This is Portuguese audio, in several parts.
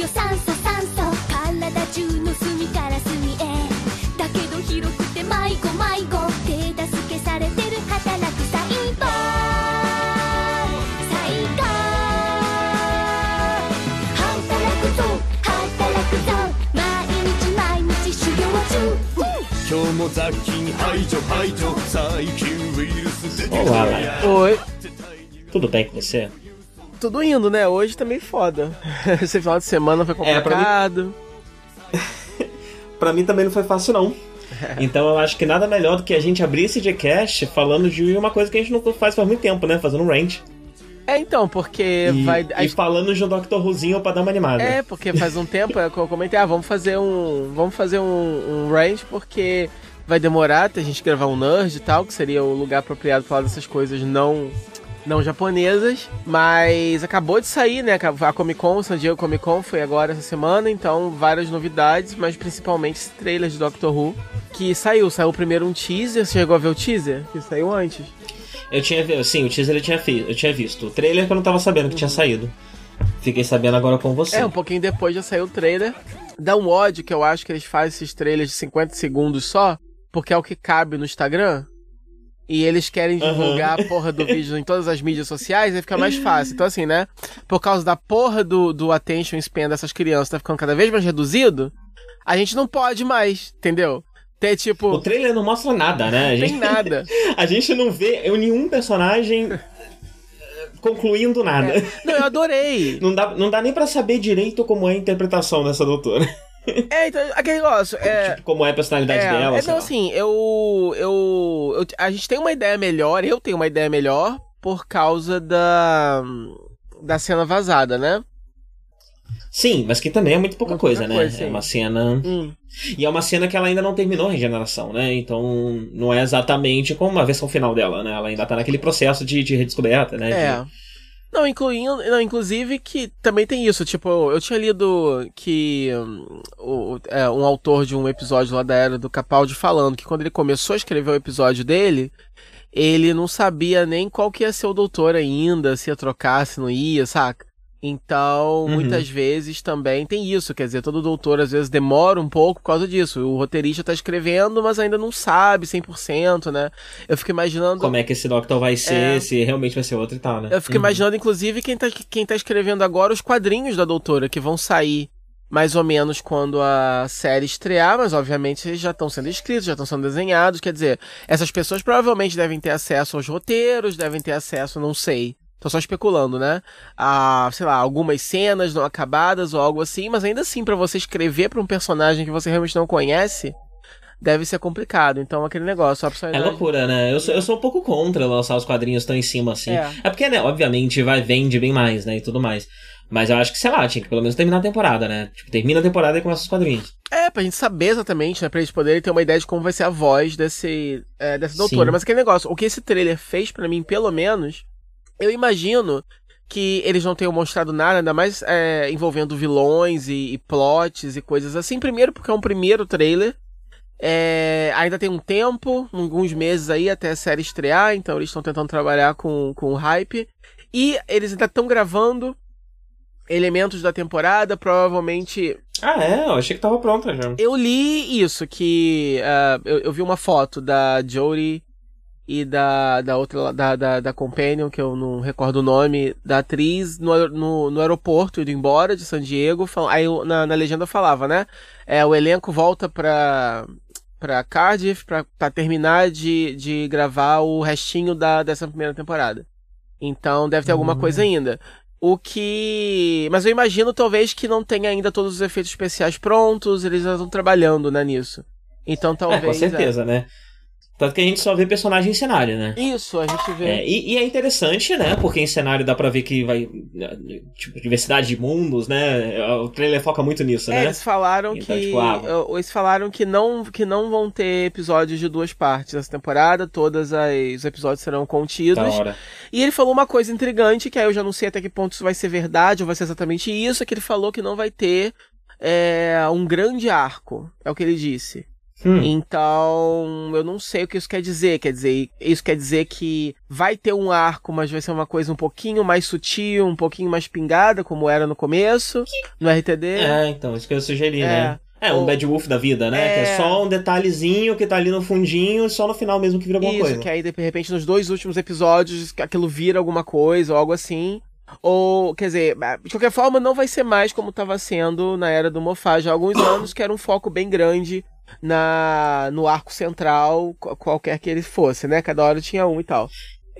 よ酸素酸素体中の隅から隅へだけど広くて迷子迷子手助けされてる働く細胞最高働くぞ働くぞ毎日毎日修行中今日も雑菌排除排除細菌ウイルスで Olá, Lara. Oi. Tudo bem com você? Tudo indo, né? Hoje tá meio foda. Esse final de semana foi É, pra mim- complicado. Pra mim também não foi fácil, não. Então eu acho que nada melhor do que a gente abrir esse Gcast falando de uma coisa que a gente não faz faz muito tempo, né? Fazendo um rant. É, então, porque E, vai. e falando de um Dr. Whozinho pra dar uma animada. É, porque faz um tempo é, eu comentei, ah, vamos fazer um. Vamos fazer um, um range, porque vai demorar até a gente gravar um nerd e tal, que seria o lugar apropriado pra falar dessas coisas não. Não japonesas, mas acabou de sair, né? A Comic Con, San Diego Comic Con foi agora essa semana, então várias novidades, mas principalmente esse trailer de Doctor Who que saiu. Saiu primeiro um teaser, você chegou a ver o teaser? Que saiu antes. Eu tinha sim, o teaser eu tinha, eu tinha visto. O trailer que eu não tava sabendo que tinha saído. Fiquei sabendo agora com você. É, um pouquinho depois já saiu o trailer. Dá um ódio que eu acho que eles fazem esses trailers de 50 segundos só, porque é o que cabe no Instagram. E eles querem divulgar a porra do vídeo em todas as mídias sociais, aí fica mais fácil. Então, assim, né? Por causa da porra do, do attention span dessas crianças tá ficando cada vez mais reduzido, a gente não pode mais, entendeu? Ter tipo. O trailer não mostra nada, né? A gente, tem nada. a gente não vê nenhum personagem eh, concluindo nada. Não, eu adorei. Não, dá, não dá nem pra saber direito como é a interpretação dessa doutora. É, então, aquele negócio. É, Tipo, como é a personalidade É, dela. é, sei não, lá. assim, eu, eu, eu- A gente tem uma ideia melhor, eu tenho uma ideia melhor por causa da. da cena vazada, né? Sim, mas que também é muito pouca Muito coisa, pouca né? coisa, é uma cena. Hum. E é uma cena que ela ainda não terminou a regeneração, né? Então não é exatamente como a versão final dela, né? Ela ainda tá naquele processo de, de redescoberta, né? É. De- Não, incluindo, não, inclusive que também tem isso, tipo, eu tinha lido que o, é, um autor de um episódio lá da Era do Capaldi falando que quando ele começou a escrever o episódio dele, ele não sabia nem qual que ia ser o doutor ainda, se ia trocar, se não ia, saca? Então, Uhum. muitas vezes também tem isso, quer dizer, todo doutor às vezes demora um pouco por causa disso. O roteirista tá escrevendo, mas ainda não sabe 100%, né? Eu fico imaginando Como é que esse Doctor vai ser, É. se realmente vai ser outro e tal, né? eu fico Uhum. imaginando, inclusive, quem tá, quem tá escrevendo agora os quadrinhos da doutora, que vão sair mais ou menos quando a série estrear, mas obviamente eles já estão sendo escritos, já estão sendo desenhados. Quer dizer, essas pessoas provavelmente devem ter acesso aos roteiros, devem ter acesso, não sei. Tô só especulando, né? A, sei lá, algumas cenas não acabadas ou algo assim, mas ainda assim, pra você escrever pra um personagem que você realmente não conhece, deve ser complicado. Então, aquele negócio, É loucura, né? Eu sou, eu sou um pouco contra lançar os quadrinhos tão em cima assim. É. É, porque, né, obviamente, vai vende bem mais, né? E tudo mais. Mas eu acho que, sei lá, tinha que pelo menos terminar a temporada, né? Tipo, termina a temporada e começa os quadrinhos. É, pra gente saber exatamente, né? Pra eles poderem ter uma ideia de como vai ser a voz desse, é, dessa doutora. Sim. Mas aquele negócio, o que esse trailer fez pra mim, pelo menos, eu imagino que eles não tenham mostrado nada, ainda mais é, envolvendo vilões e, e plots e coisas assim. Primeiro, porque é um primeiro trailer. É, ainda tem um tempo, alguns meses aí até a série estrear, então eles estão tentando trabalhar com, com hype. E eles ainda estão gravando elementos da temporada, provavelmente Ah, é? Eu achei que tava pronta já. eu li isso, que ah, eu, eu vi uma foto da Jodie e da, da outra, da, da, da Companion, que eu não recordo o nome, da atriz, no, no, no aeroporto, indo embora de San Diego. fal- Aí na, na legenda falava, né? É, o elenco volta pra, pra Cardiff pra, pra terminar de, de gravar o restinho da, dessa primeira temporada. Então deve ter alguma Hum. coisa ainda. O que. Mas eu imagino talvez que não tenha ainda todos os efeitos especiais prontos, eles já estão trabalhando né, nisso. Então talvez. é, com certeza, né? Tanto que a gente só vê personagem em cenário, né? é. Isso, a gente vê. É, e, e é interessante, né? Porque em cenário dá pra ver que vai. Tipo, diversidade de mundos, né? O trailer foca muito nisso, É, né? eles falaram Então, que. tipo, ah, Eles falaram que não, que não vão ter episódios de duas partes nessa temporada, todos os episódios serão Da contidos. hora. E ele falou uma coisa intrigante, que aí eu já não sei até que ponto isso vai ser verdade ou vai ser exatamente isso, que ele falou que não vai ter é, um grande arco. É o que ele disse. Hum. Então, eu não sei o que isso quer dizer. Quer dizer, isso quer dizer que vai ter um arco, mas vai ser uma coisa um pouquinho mais sutil, um pouquinho mais pingada, como era no começo, no RTD. É, então, isso que eu sugeri, É. né? É, um Ou- Bad Wolf da vida, né? É. Que é só um detalhezinho que tá ali no fundinho e só no final mesmo que vira alguma Isso, coisa. que aí de repente nos dois últimos episódios aquilo vira alguma coisa ou algo assim. Ou, quer dizer, de qualquer forma, não vai ser mais como estava sendo na era do Moffat já há alguns anos, que era um foco bem grande na no arco central, qual- qualquer que ele fosse, né? Cada hora tinha um e tal.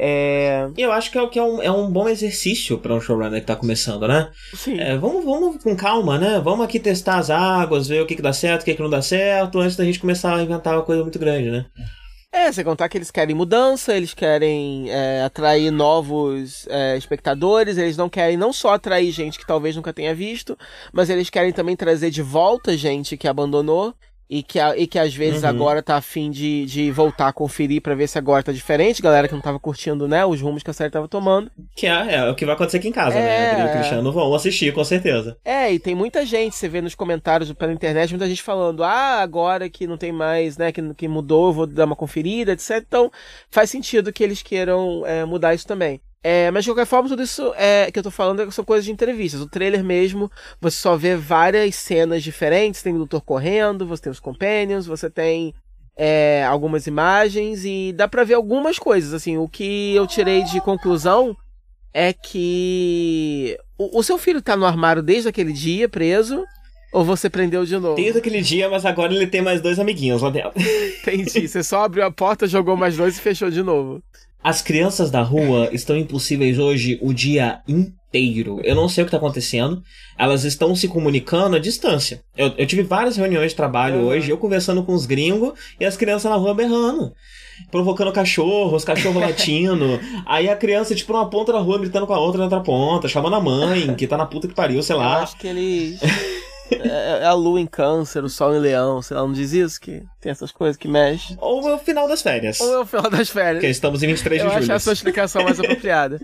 É. E eu acho que é, que é, um, é um bom exercício pra um showrunner que tá começando, né? Sim. É, vamos, vamos com calma, né? Vamos aqui testar as águas, ver o que, que dá certo, o que, que não dá certo, antes da gente começar a inventar uma coisa muito grande, né? É, sem contar que eles querem mudança, eles querem é, atrair novos é, espectadores, eles não querem não só atrair gente que talvez nunca tenha visto, mas eles querem também trazer de volta gente que abandonou e que, e que às vezes Uhum. agora tá afim de, de voltar a conferir pra ver se agora tá diferente, galera que não tava curtindo, né, os rumos que a série tava tomando. Que é, é o que vai acontecer aqui em casa, É. né? E o Cristiano vão assistir, com certeza. É, e tem muita gente, você vê nos comentários pela internet, muita gente falando, ah, agora que não tem mais, né, que, que mudou, eu vou dar uma conferida, etc. Então, faz sentido que eles queiram é, mudar isso também. É, mas de qualquer forma, tudo isso é, que eu tô falando são coisas de entrevistas. O trailer mesmo, você só vê várias cenas diferentes, tem o doutor correndo, você tem os companions, você tem é, algumas imagens e dá pra ver algumas coisas, assim, o que eu tirei de conclusão é que o, o seu filho tá no armário desde aquele dia, preso, ou você prendeu de novo? Desde aquele dia, mas agora ele tem mais dois amiguinhos lá dentro. Entendi. Você só abriu a porta, jogou mais dois e fechou de novo. As crianças da rua estão impossíveis hoje o dia inteiro. Eu não sei o que tá acontecendo. Elas estão se comunicando à distância. Eu, eu tive várias reuniões de trabalho Uhum. hoje, eu conversando com os gringos e as crianças na rua berrando. Provocando cachorro, os cachorros latindo. Aí a criança, tipo, numa ponta da rua, gritando com a outra na outra ponta, chamando a mãe, que tá na puta que pariu, sei Eu lá. acho que eles. É, é a lua em câncer, o sol em leão, sei lá, não diz isso? Que tem essas coisas que mexem. Ou é o final das férias. Ou é o final das férias. Porque estamos em 23 Eu de acho julho. essa explicação mais apropriada.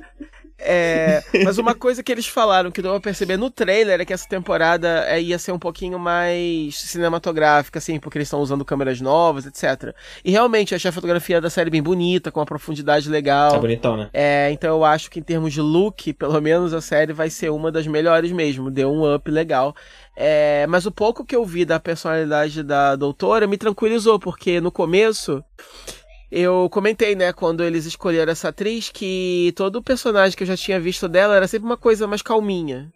É, mas uma coisa que eles falaram que deu pra perceber no trailer é que essa temporada é, ia ser um pouquinho mais cinematográfica, assim, porque eles estão usando câmeras novas, etc. E realmente eu achei a fotografia da série bem bonita, com uma profundidade legal. Tá bonitão, né? É, então eu acho que em termos de look, pelo menos a série vai ser uma das melhores mesmo. Deu um up legal. É, mas o pouco que eu vi da personalidade da doutora me tranquilizou, porque no começo eu comentei, né, quando eles escolheram essa atriz, que todo personagem que eu já tinha visto dela era sempre uma coisa mais calminha.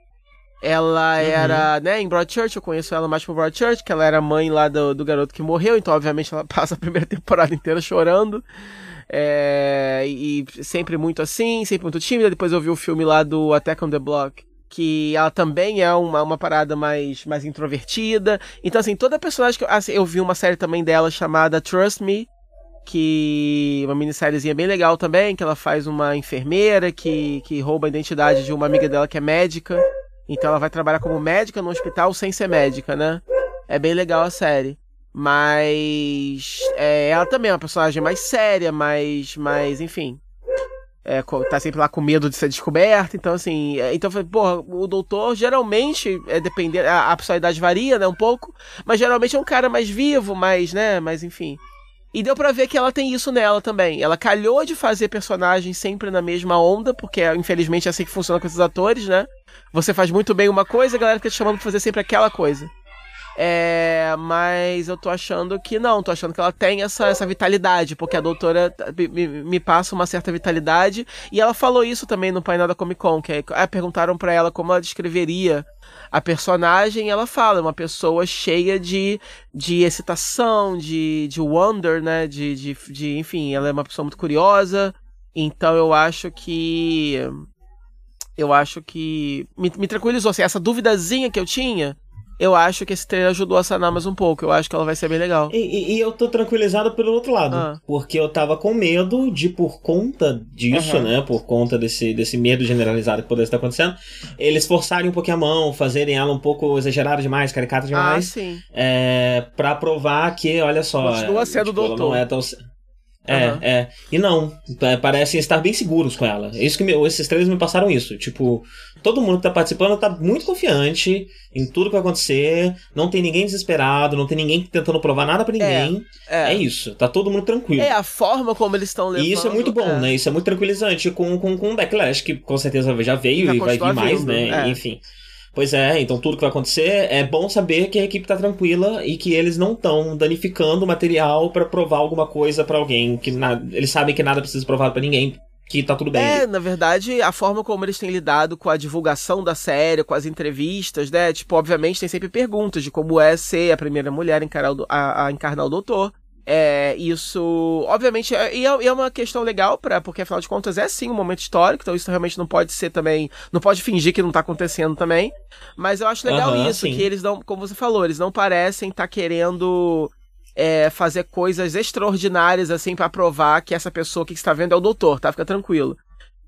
Ela era, né, em Broadchurch, eu conheço ela mais por Broadchurch, que ela era mãe lá do, do garoto que morreu, então obviamente ela passa a primeira temporada inteira chorando. É, e sempre muito assim, sempre muito tímida. Depois eu vi o filme lá do Attack on the Block, que ela também é uma, uma parada mais, mais introvertida. Então, assim, toda personagem que eu, assim, eu vi uma série também dela chamada Trust Me, que uma minissériezinha bem legal também, que ela faz uma enfermeira que, que rouba a identidade de uma amiga dela que é médica. Então ela vai trabalhar como médica no hospital sem ser médica, né? É bem legal a série. Mas é, ela também é uma personagem mais séria, mais, mais enfim. É, tá sempre lá com medo de ser descoberta. Então, assim. é, então, porra, o doutor geralmente, é depender, a, a personalidade varia, né, um pouco. Mas geralmente é um cara mais vivo, mais, né, mais, enfim. E deu pra ver que ela tem isso nela também. Ela calhou de fazer personagens sempre na mesma onda, porque infelizmente é assim que funciona com esses atores, né? Você faz muito bem uma coisa, a galera fica te chamando pra fazer sempre aquela coisa. É, mas eu tô achando que não, tô achando que ela tem essa, essa vitalidade, porque a doutora me, me- passa uma certa vitalidade, e ela falou isso também no painel da Comic Con, que aí perguntaram pra ela como ela descreveria a personagem, ela fala, é uma pessoa cheia de, de excitação, de, de wonder, né, de, de, de, enfim, ela é uma pessoa muito curiosa, então eu acho que eu acho que me, me tranquilizou. Assim, essa duvidazinha que eu tinha, eu acho que esse trailer ajudou a sanar mais um pouco. Eu acho que ela vai ser bem legal. E, e- e eu tô tranquilizado pelo outro lado. Ah. Porque eu tava com medo de, por conta disso, Aham. né? Por conta desse, desse medo generalizado que pudesse estar acontecendo, eles forçarem um pouquinho a mão, fazerem ela um pouco exagerada demais, caricata Ah, demais. sim. é, pra provar que, olha só. Continua sendo tipo, doutor. Não é tão... É, Aham. é. E não, pa- parecem estar bem seguros com ela. É Isso que me- esses trailers me passaram isso. Tipo, todo mundo que tá participando tá muito confiante em tudo que vai acontecer. Não tem ninguém desesperado, não tem ninguém tentando provar nada pra ninguém. É, É, isso, tá todo mundo tranquilo. é a forma como eles estão levando. E isso é muito bom, é. né? Isso é muito tranquilizante com, com, com o Backlash, que com certeza já veio Já e vai vir mais, né? é. Enfim. Pois é, então tudo que vai acontecer é bom saber que a equipe tá tranquila e que eles não estão danificando o material pra provar alguma coisa pra alguém, que na... eles sabem que nada precisa ser provado pra ninguém, que tá tudo bem. É, na verdade, a forma como eles têm lidado com a divulgação da série, com as entrevistas, né? Tipo, obviamente tem sempre perguntas de como é ser a primeira mulher a encarar o, a, a encarnar o doutor. É, isso, obviamente, é, e é, e é uma questão legal, pra, porque afinal de contas é sim um momento histórico, então isso realmente não pode ser também, não pode fingir que não tá acontecendo também. Mas eu acho legal Aham, isso, sim. que eles não, como você falou, eles não parecem estar querendo é, fazer coisas extraordinárias assim pra provar que essa pessoa que está vendo é o doutor, tá? Fica tranquilo.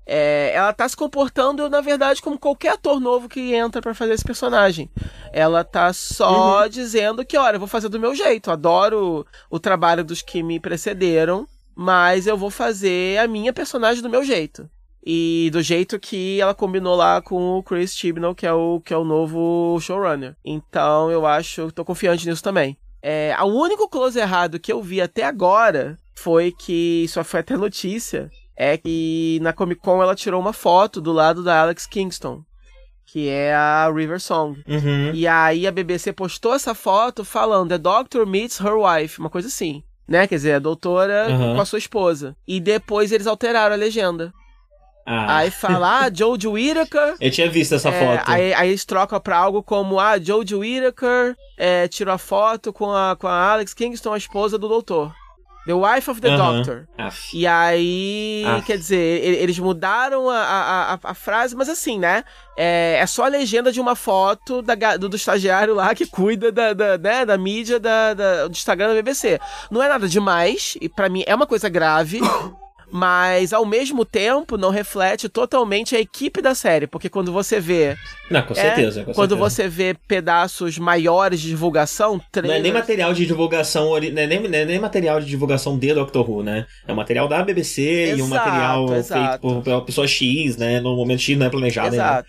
É, ela tá se comportando, na verdade, como qualquer ator novo que entra pra fazer esse personagem. Ela tá só dizendo que, olha, eu vou fazer do meu jeito. Adoro o trabalho dos que me precederam, mas eu vou fazer a minha personagem do meu jeito. E do jeito que ela combinou lá com o Chris Chibnall, que é o, que é o novo showrunner. Então eu acho, tô confiante nisso também. É, o único close errado que eu vi até agora foi que, isso foi até notícia, é que na Comic Con ela tirou uma foto do lado da Alex Kingston, que é a River Song. Uhum. E aí a BBC postou essa foto falando The Doctor meets her wife, uma coisa assim. Né? Quer dizer, a doutora Uhum. com a sua esposa. E depois eles alteraram a legenda. Ah, Aí fala, ah, Jodie Whittaker. eu tinha visto essa É, foto. aí, aí eles trocam pra algo como, ah, Jodie Whittaker é, tirou a foto com a, com a Alex Kingston, a esposa do doutor. The wife of the Aham. doctor. Aff. E aí, Ah. quer dizer, eles mudaram a, a, a, frase, mas assim, né? É, é só a legenda de uma foto da, do, do estagiário lá que cuida da, da, né, da mídia da, da- do Instagram da BBC. Não é nada demais, e pra mim é uma coisa grave. Mas ao mesmo tempo não reflete totalmente a equipe da série, porque quando você vê, Não, com é, certeza. com quando certeza. você vê pedaços maiores de divulgação, Não é trailers, nem material de divulgação, não é nem, não é nem material de divulgação de Doctor Who, né? É um material da BBC e um Exato, material exato. feito por, pela pessoa X, né? No momento X não é planejado ainda.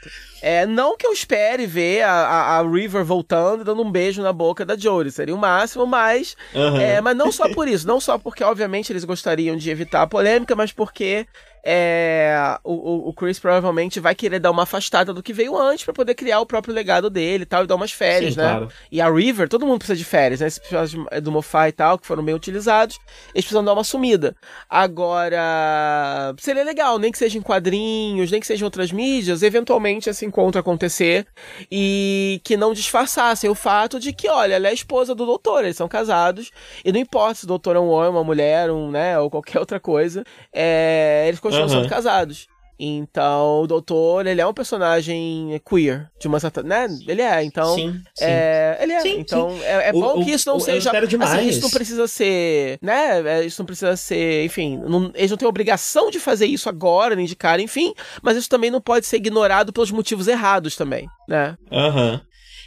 É, não que eu espere ver a, a, a River voltando e dando um beijo na boca da Jodie, seria o máximo, mas Aham. é, mas não só por isso, não só porque obviamente eles gostariam de evitar a polêmica, mas porque é, o, o- Chris provavelmente vai querer dar uma afastada do que veio antes pra poder criar o próprio legado dele e tal, e dar umas férias, Sim, né? claro. E a River, todo mundo precisa de férias, né? Esses episódios do Moffat e tal, que foram bem utilizados, eles precisam dar uma sumida. Agora, seria legal, nem que seja em quadrinhos, nem que seja em outras mídias, eventualmente esse encontro acontecer e que não disfarçassem o fato de que, olha, ela é a esposa do doutor, eles são casados, e não importa se o doutor é um homem, uma mulher, um, né, ou qualquer outra coisa, é, eles continuam Aham. sendo casados. Então, o doutor, ele é um personagem queer, de uma certa, né? Ele é, então... sim, sim. É, ele é. Sim, então, é, é O- bom que isso não o- eu seja. espero demais. Assim, isso não precisa ser. Né? É, Isso não precisa ser. Enfim, não- eles não têm obrigação de fazer isso agora, nem de cara, enfim. Mas isso também não pode ser ignorado pelos motivos errados também, né? Aham.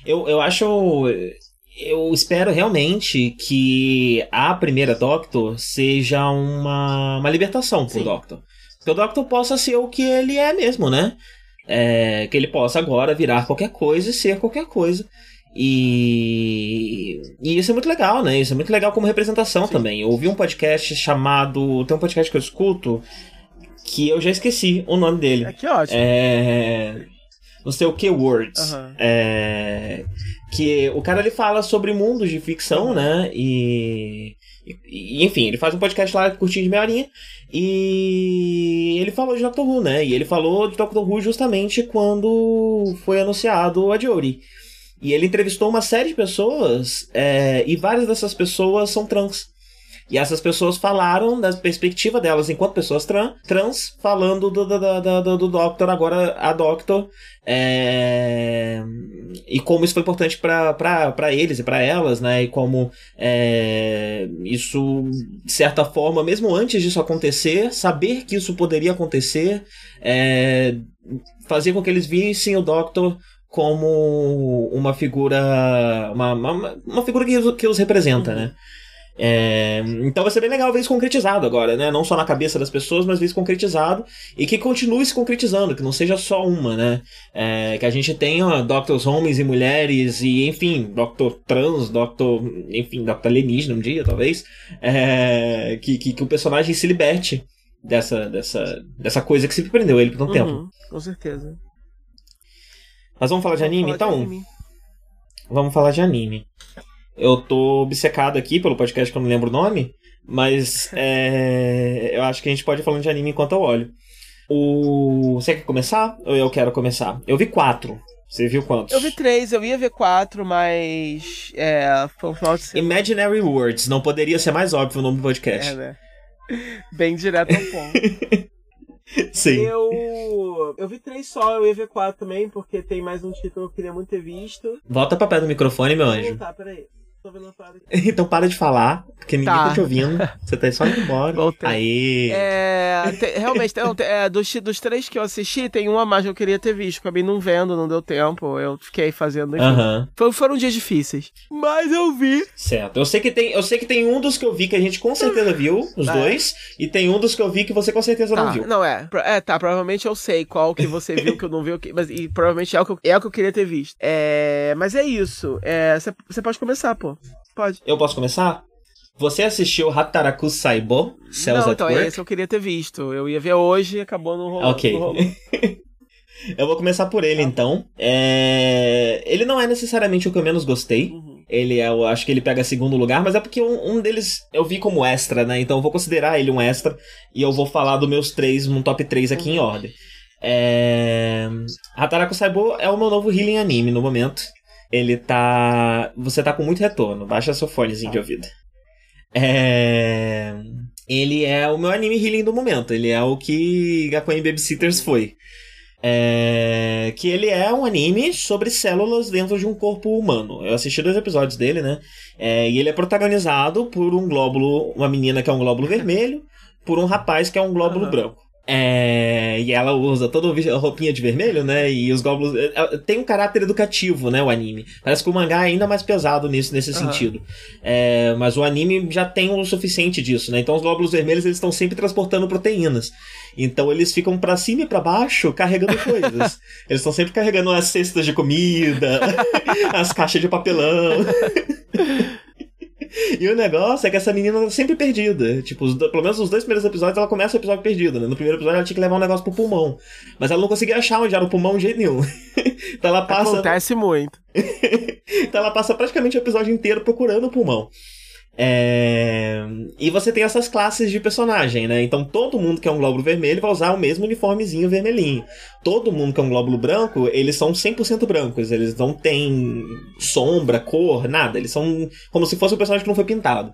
Eu, eu acho. Eu espero realmente que a primeira Doctor seja uma, uma libertação pro Sim. Doctor. Que o Doctor possa ser o que ele é mesmo, né? É, que ele possa agora virar qualquer coisa e ser qualquer coisa. E, e isso é muito legal, né? Isso é muito legal como representação também. Eu ouvi um podcast chamado. Tem um podcast que eu escuto que eu já esqueci o nome dele. É que ótimo. É. Não sei o que Words. Aham. É, que o cara ele fala sobre mundos de ficção, né? E, e- enfim, ele faz um podcast lá curtinho de meia horinha. E ele falou de Doctor Who, né? E ele falou de Doctor Who justamente quando foi anunciado a Jodie. E ele entrevistou uma série de pessoas, é, e várias dessas pessoas são trans. E essas pessoas falaram da perspectiva delas enquanto pessoas tran, trans, falando do, do, do, do, do Doctor, agora a Doctor, é, e como isso foi importante para eles e para elas, né? E como é, isso, de certa forma, mesmo antes disso acontecer, saber que isso poderia acontecer, é, com que eles vissem o Doctor como uma figura, uma, uma, uma figura que, que os representa, né? É, então vai ser bem legal ver isso concretizado agora, né? Não só na cabeça das pessoas, mas ver isso concretizado e que continue se concretizando, que não seja só uma, né? É, que a gente tenha Doctors homens e mulheres e, enfim, Doctor trans, Doctor, enfim, Doctor alienígena um dia, talvez. É, que, que, que o personagem se liberte dessa, dessa, dessa coisa que sempre prendeu ele por um tempo. Uhum, com certeza. Mas vamos falar de anime, Vamos falar então? de anime. Vamos falar de anime. Eu tô obcecado aqui pelo podcast que eu não lembro o nome, mas é, eu acho que a gente pode ir falando de anime enquanto eu olho. O... Você quer começar ou eu quero começar? Eu vi quatro. Você viu quantos? Eu vi três, eu ia ver quatro, mas. É, foi um final de semana. Imaginary Words. Não poderia ser mais óbvio o nome do podcast. É, né? Bem direto ao ponto. Sim. eu. Eu vi três só, eu ia ver quatro também, porque tem mais um título que eu queria muito ter visto. Volta pra pé do microfone, meu anjo. Tá, peraí. Uma. Então para de falar, porque ninguém Tá. tá te ouvindo. Você tá só indo embora. Voltei. Aí. É, te- realmente, não, te- é, dos, dos três que eu assisti, tem um a mais que eu queria ter visto. Acabei não vendo, não deu tempo. Eu fiquei fazendo. Foi- foram dias difíceis. Mas eu vi. Certo. Eu sei que tem, eu sei que tem um dos que eu vi que a gente com certeza viu, os É. dois, e tem um dos que eu vi que você com certeza Tá, não viu. não é. É, tá, provavelmente eu sei qual que você viu que eu não vi, que- mas e provavelmente é o que eu, é o que eu queria ter visto. É, mas é isso. É, você pode começar, pô. Pode. Eu posso começar? Você assistiu Hataraku Saibo, Cells não, então é esse eu queria ter visto. Eu ia ver hoje e acabou no rolo. Ok. no. Eu vou começar por ele então. É, Ele não é necessariamente o que eu menos gostei. Uhum. Ele é, eu acho que ele pega segundo lugar, mas é porque um, um deles eu vi como extra, né? Então eu vou considerar ele um extra e eu vou falar dos meus três, um top 3 aqui Uhum. em ordem. É... Hataraku Saibo é o meu novo healing anime no momento. Ele tá. Você tá com muito retorno, baixa seu fonezinho de ouvido. É... Ele é o meu anime healing do momento. Ele é o que Gakuen Babysitters foi. É, que ele é um anime sobre células dentro de um corpo humano. Eu assisti dois episódios dele, né? É, e ele é protagonizado por um glóbulo, uma menina que é um glóbulo vermelho, por um rapaz que é um glóbulo Aham. branco. É, e ela usa toda a roupinha de vermelho, né? E os glóbulos. é, é, Tem um caráter educativo, né? O anime. Parece que o mangá é ainda mais pesado nisso, nesse Aham. sentido. É, mas o anime já tem o suficiente disso, né? Então os glóbulos vermelhos eles estão sempre transportando proteínas. Então eles ficam pra cima e pra baixo carregando coisas. eles estão sempre carregando as cestas de comida, as caixas de papelão. E o negócio é que essa menina tá sempre perdida. Tipo, os pelo menos nos dois primeiros episódios ela começa o episódio perdida, né? No primeiro episódio ela tinha que levar um negócio pro pulmão. Mas ela não conseguia achar onde era o pulmão de jeito nenhum. então ela passa. Acontece muito. Então ela passa praticamente o episódio inteiro procurando o pulmão. É, E você tem essas classes de personagem, né? Então todo mundo que é um glóbulo vermelho vai usar o mesmo uniformezinho vermelhinho. Todo mundo que é um glóbulo branco, eles são 100% brancos. Eles não têm sombra, cor, nada. Eles são como se fosse um personagem que não foi pintado.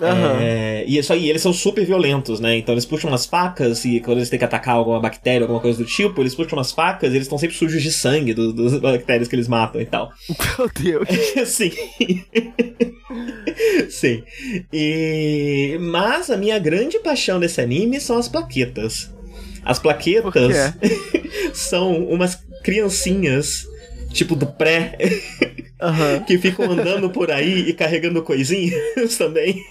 Aham. É, e isso aí, eles são super violentos, né? Então eles puxam umas facas e quando eles têm que atacar alguma bactéria, alguma coisa do tipo, eles puxam umas facas e eles estão sempre sujos de sangue do- dos bactérias que eles matam e tal. Meu Deus. Sim. Sim. E... Mas a minha grande paixão desse anime são as plaquetas. As plaquetas são umas criancinhas, tipo do pré, Aham. que ficam andando por aí e carregando coisinhas também.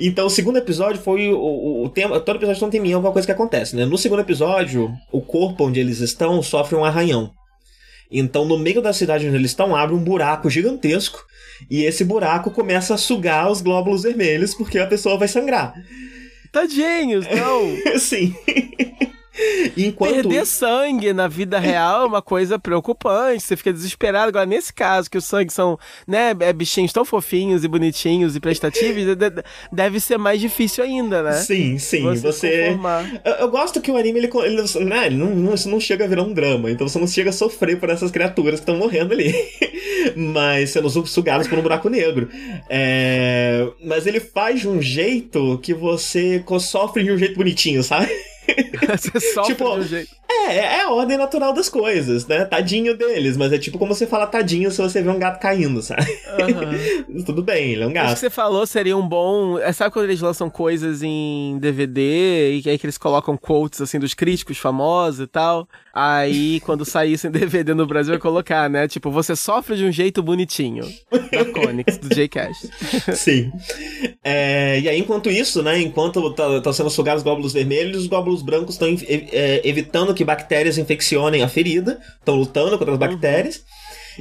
então, o segundo episódio foi o, o- o tema. Todo episódio tem um teminha, alguma coisa que acontece, né? No segundo episódio, o corpo onde eles estão sofre um arranhão. Então, no meio da cidade onde eles estão, abre um buraco gigantesco. E esse buraco começa a sugar os glóbulos vermelhos, porque a pessoa vai sangrar. Tadinhos, não. Sim. Enquanto. Perder sangue na vida real é uma coisa preocupante. Você fica desesperado. Agora, nesse caso, que os sangues são, né, é, bichinhos tão fofinhos e bonitinhos e prestativos, de- de- deve ser mais difícil ainda, né? Sim, sim. Você Você. Eu, eu gosto que o anime ele, ele, né, ele não, não, isso não chega a virar um drama, então você não chega a sofrer por essas criaturas que estão morrendo ali. mas sendo su- sugadas por um buraco negro. É, mas ele faz de um jeito que você sofre de um jeito bonitinho, sabe? Você sofre Tipo, de um jeito. É, é a ordem natural das coisas, né? Tadinho deles, mas é tipo como você fala tadinho se você vê um gato caindo, sabe? Aham. Tudo bem, ele é um Acho que gato. você falou seria um bom. é, Sabe quando eles lançam coisas em DVD e aí que eles colocam quotes assim dos críticos famosos e tal? Aí, quando saísse em DVD no Brasil, ia colocar, né? Tipo, você sofre de um jeito bonitinho. Da Conix, do J-Cast. Sim. É, e aí, enquanto isso, né? Enquanto estão sendo sugados os glóbulos vermelhos, os glóbulos brancos estão evitando que bactérias infeccionem a ferida, estão lutando contra as bactérias.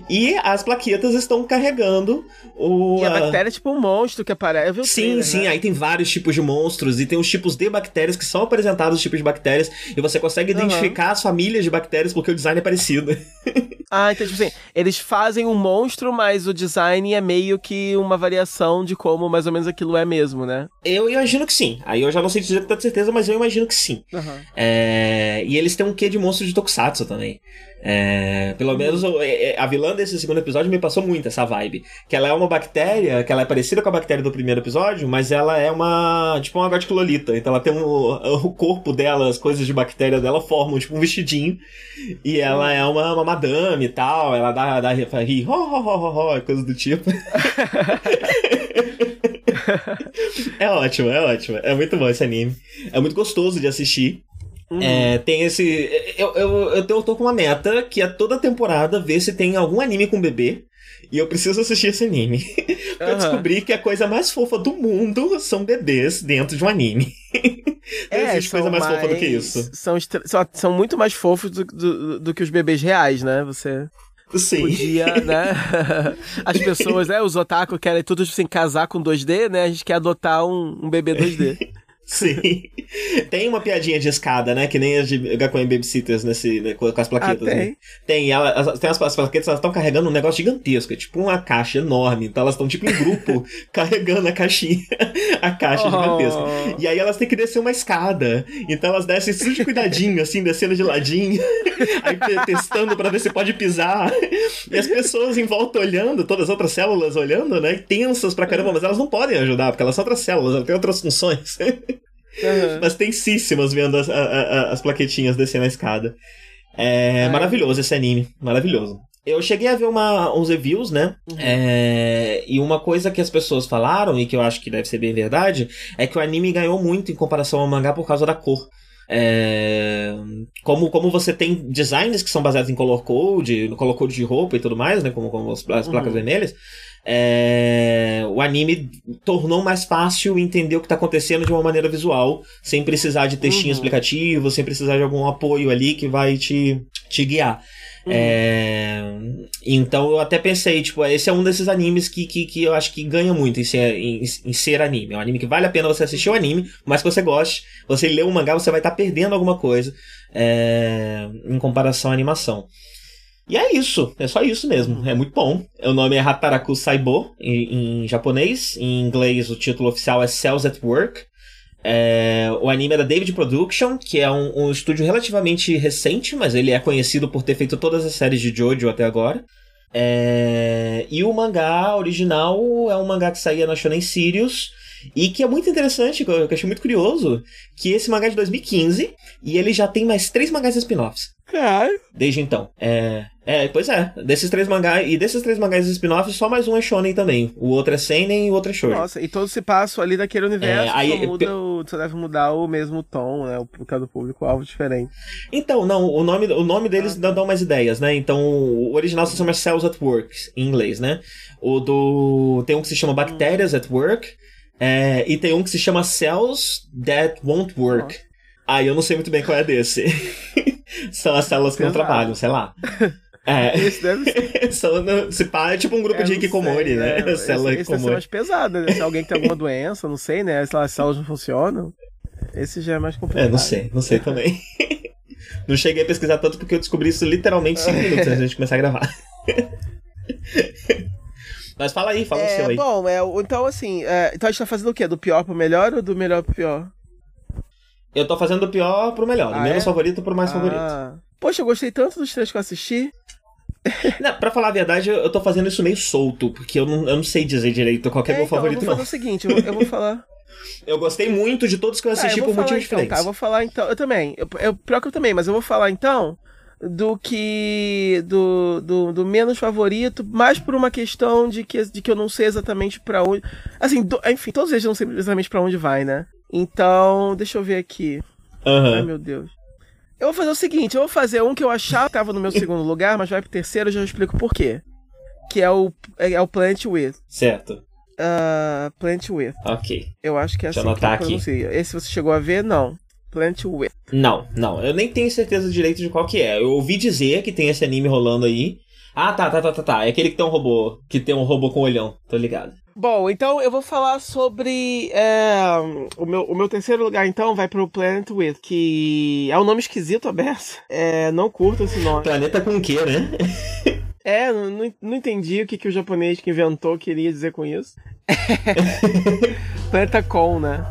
E as plaquetas estão carregando o. E a a- bactéria é tipo um monstro que aparece. Eu vi o Sim, trailer, sim, né? aí tem vários tipos de monstros e tem os tipos de bactérias que são apresentados os tipos de bactérias e você consegue Aham. identificar as famílias de bactérias porque o design é parecido. Ah, então, tipo assim, eles fazem um monstro, mas o design é meio que uma variação de como mais ou menos aquilo é mesmo, né? Eu imagino que sim. Aí eu já não sei dizer com tanta certeza, mas eu imagino que sim. Aham. É, E eles têm um quê de monstro de Tokusatsu também. É, Pelo menos o- é, é, a vilã desse segundo episódio me passou muito essa vibe. Que ela é uma bactéria, que ela é parecida com a bactéria do primeiro episódio, mas ela é uma. tipo uma goticulolita. Então ela tem um, o corpo dela, as coisas de bactéria dela formam tipo um vestidinho. E ela é uma, uma madame e tal. Ela dá, dá ri, ho, ho, ho, ho, ho, coisas do tipo. é ótimo, é ótimo. É muito bom esse anime. É muito gostoso de assistir. Uhum. É, tem esse. Eu, eu, eu, tô, eu tô com uma meta que é toda temporada ver se tem algum anime com bebê. E eu preciso assistir esse anime. pra Aham. descobrir que a coisa mais fofa do mundo são bebês dentro de um anime. Não existe coisa É, são mais, fofa do que isso. São, estra- são, muito mais fofos do, do, do que os bebês reais, né? Você Sim. podia, né? As pessoas, né? Os otaku querem tudo assim, casar com 2D, né? A gente quer adotar um, um bebê 2D. Sim. Tem uma piadinha de escada, né? Que nem as de Gakuen Babysitters nesse, né, com as plaquetas. Ah, tem? né? Tem. Ela, as- tem as, as plaquetas, elas estão carregando um negócio gigantesco. É tipo uma caixa enorme. Então elas estão tipo em grupo carregando a caixinha. A caixa gigantesca. Oh. E aí elas têm que descer uma escada. Então elas descem tudo de cuidadinho, assim, descendo de ladinho. Aí te- testando pra ver se pode pisar. E as pessoas em volta olhando, todas as outras células olhando, né? Tensas pra caramba, mas elas não podem ajudar, porque elas são outras células, elas têm outras funções. Aham. mas tensíssimas vendo as, a- a- as plaquetinhas descendo a escada. É Ai. maravilhoso esse anime, maravilhoso. Eu cheguei a ver uma, uns reviews, né? É, e uma coisa que as pessoas falaram, e que eu acho que deve ser bem verdade, é que o anime ganhou muito em comparação ao mangá por causa da cor. É, como, como você tem designs que são baseados em color code, no color code de roupa e tudo mais, né? Como, como as, as placas Uhum. vermelhas. É, o anime tornou mais fácil entender o que está acontecendo de uma maneira visual, sem precisar de textinho Uhum. explicativo, sem precisar de algum apoio ali que vai te, te guiar. Uhum. É, então eu até pensei, tipo, esse é um desses animes que, que, que eu acho que ganha muito em ser, em, em ser anime. É um anime que vale a pena você assistir o anime, mas que você goste. Você lê o mangá, você vai estar perdendo alguma coisa é, em comparação à animação. E é isso, é só isso mesmo, é muito bom. O nome é Hataraku Saibo, em, em japonês. Em inglês, o título oficial é Cells at Work. É, o anime é da David Production, que é um, um estúdio relativamente recente, mas ele é conhecido por ter feito todas as séries de Jojo até agora. É, e o mangá original é um mangá que saía na Shonen Sirius. E que é muito interessante, que eu achei muito curioso, que esse mangá é de 2015 e ele já tem mais três mangás spin-offs Caralho. desde então. É, é, pois é. Desses três mangás e desses três mangás spin-offs, só mais um é shonen também. O outro é seinen e o outro é shoujo. Nossa, e todo se passa ali daquele universo, É, aí- muda o, só deve mudar o mesmo tom, né? O cada público-alvo diferente. Então, não, o nome, o nome deles Ah, dá dão mais ideias, né? Então, o original se chama Cells at Work, em inglês, né? O do. Tem um que se chama Bactérias at Work. É, e tem um que se chama Cells That Won't Work. Ah, eu não sei muito bem qual é desse. São as células que não trabalham, sei lá. É. Esse deve ser. Se pá, é tipo um grupo É, de Hikikomori, sei, né? Esse, Célula esse ser Hikikomori. mais pesado, né? Se alguém tem alguma doença, não sei, né? Se as células não funcionam. Esse já é mais complicado. É, não sei, não sei também. Não cheguei a pesquisar tanto porque eu descobri isso literalmente 5 minutos antes da gente começar a gravar. Mas fala aí, fala o seu É, aí. bom, é, então assim, é, então a gente tá fazendo o quê? Do pior pro melhor ou do melhor pro pior? Eu tô fazendo do pior pro melhor, do Ah, menos é? favorito pro mais favorito. Ah. Poxa, eu gostei tanto dos três que eu assisti. Não, pra falar a verdade, eu tô fazendo isso meio solto, porque eu não, eu não sei dizer direito qual é, É, meu então, favorito, eu vou não. fazer o seguinte, eu, eu vou falar. Eu gostei muito de todos que eu assisti Ah, eu por vou motivos então, diferentes. Tá, eu vou falar então. Eu também. Eu, eu, pior que eu também, mas eu vou falar então do que. do, do, do menos favorito, mais por uma questão de que, de que eu não sei exatamente pra onde. Assim, do- enfim, todos eles eu não sei exatamente pra onde vai, né? Então, deixa eu ver aqui. Ai, Aham. meu Deus. Eu vou fazer o seguinte, eu vou fazer um que eu achava que tava no meu segundo lugar, mas vai pro terceiro, eu já explico por quê. Que é o, é o Plant With. Certo. Uh, Plant With. Ok. Eu acho que é Deixa assim eu que anotar aqui. Esse você chegou a ver? Não. Plant With. Não, não. Eu nem tenho certeza direito de qual que é. Eu ouvi dizer que tem esse anime rolando aí. Ah, tá, tá, tá, tá, tá. É aquele que tem um robô. Que tem um robô com olhão. Tô ligado. Bom, então eu vou falar sobre. é, o, meu, o meu terceiro lugar, então, vai pro Planet With, que é um nome esquisito, aberto. É, não curto esse nome. Planeta com o quê, né? É, não, não- não entendi o que, que o japonês que inventou queria dizer com isso. Planeta Com, né?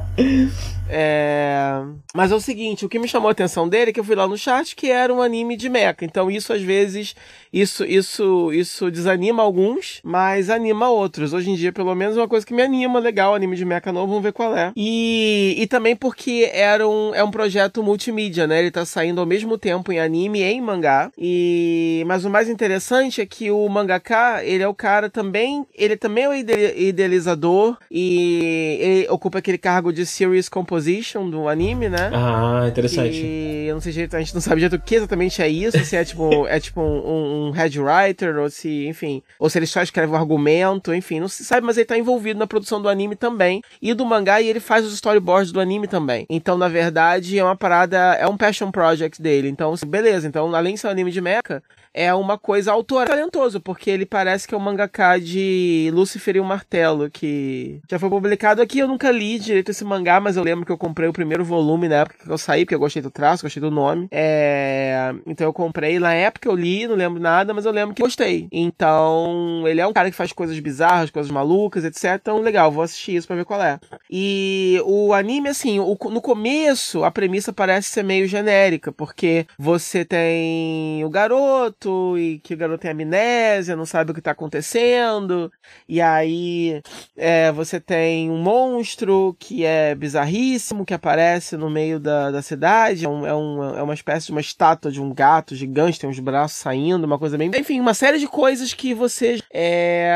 É... Mas é o seguinte, o que me chamou a atenção dele é que eu fui lá no chat que era um anime de mecha. Então isso às vezes isso isso isso desanima alguns, mas anima outros. Hoje em dia, pelo menos, é uma coisa que me anima, legal, anime de mecha novo, vamos ver qual é. E, e também porque era um, é um projeto multimídia, né? Ele tá saindo ao mesmo tempo em anime e em mangá. E mas o mais interessante é que o mangaka, ele é o cara também, ele também é o ide- idealizador e ele ocupa aquele cargo de series composition do anime, né? Ah, interessante. E eu não sei direito, a gente não sabe direito o que exatamente é isso, se é tipo, é tipo um, um head writer, ou se, enfim, ou se ele só escreve o argumento, enfim, não se sabe, mas ele tá envolvido na produção do anime também, e do mangá, e ele faz os storyboards do anime também. Então, na verdade, é uma parada, é um passion project dele. Então, beleza, então, além de ser um anime de mecha, é uma coisa autoral talentoso, porque ele parece que é um mangaka de Lucifer e o Martelo, que já foi publicado aqui. Eu nunca li direito esse mangá, mas eu lembro que eu comprei o primeiro volume na época que eu saí, porque eu gostei do traço, gostei do nome. É... Então eu comprei. Na época eu li, não lembro nada, mas eu lembro que gostei. Então, ele é um cara que faz coisas bizarras, coisas malucas, etc. Então, legal, vou assistir isso pra ver qual é. E o anime, assim, o- no começo, a premissa parece ser meio genérica, porque você tem o garoto, e que o garoto tem amnésia, não sabe o que tá acontecendo, e aí é, você tem um monstro que é bizarríssimo, que aparece no meio da, da cidade, é, um- é um- é uma espécie de uma estátua de um gato gigante, tem uns braços saindo, uma coisa bem... Enfim, uma série de coisas que você, é,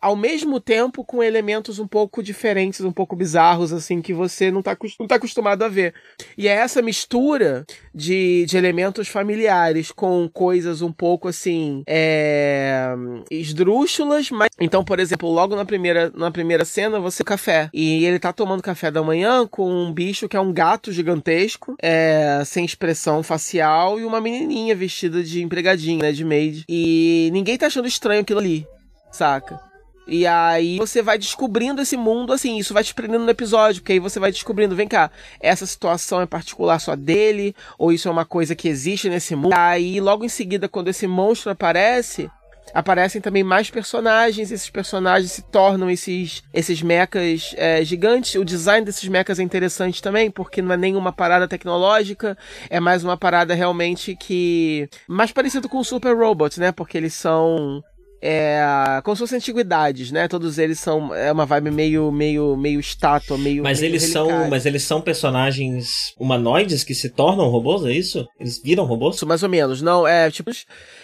ao mesmo tempo, com elementos um pouco diferentes, um pouco bizarros, assim, que você não tá, não tá acostumado a ver. E é essa mistura de, de elementos familiares com coisas um pouco assim é, esdrúxulas, mas então, por exemplo, logo na primeira, na primeira cena você café e ele tá tomando café da manhã com um bicho que é um gato gigantesco, é, sem expressão facial e uma menininha vestida de empregadinha, né, de maid. E ninguém tá achando estranho aquilo ali, saca? E aí você vai descobrindo esse mundo, assim, isso vai te prendendo no episódio, porque aí você vai descobrindo, vem cá, essa situação é particular só dele, ou isso é uma coisa que existe nesse mundo. Aí logo em seguida, quando esse monstro aparece, aparecem também mais personagens, esses personagens se tornam esses, esses mechas é, gigantes. O design desses mechas é interessante também, porque não é nenhuma parada tecnológica, é mais uma parada realmente que. mais parecido com o Super Robots, né? Porque eles são é, como se fossem antiguidades, né? Todos eles são é uma vibe meio meio meio estátua, meio Mas meio eles são, relicário. mas eles são personagens humanoides que se tornam robôs, é isso? Eles viram robôs? Isso, mais ou menos. Não, é tipo.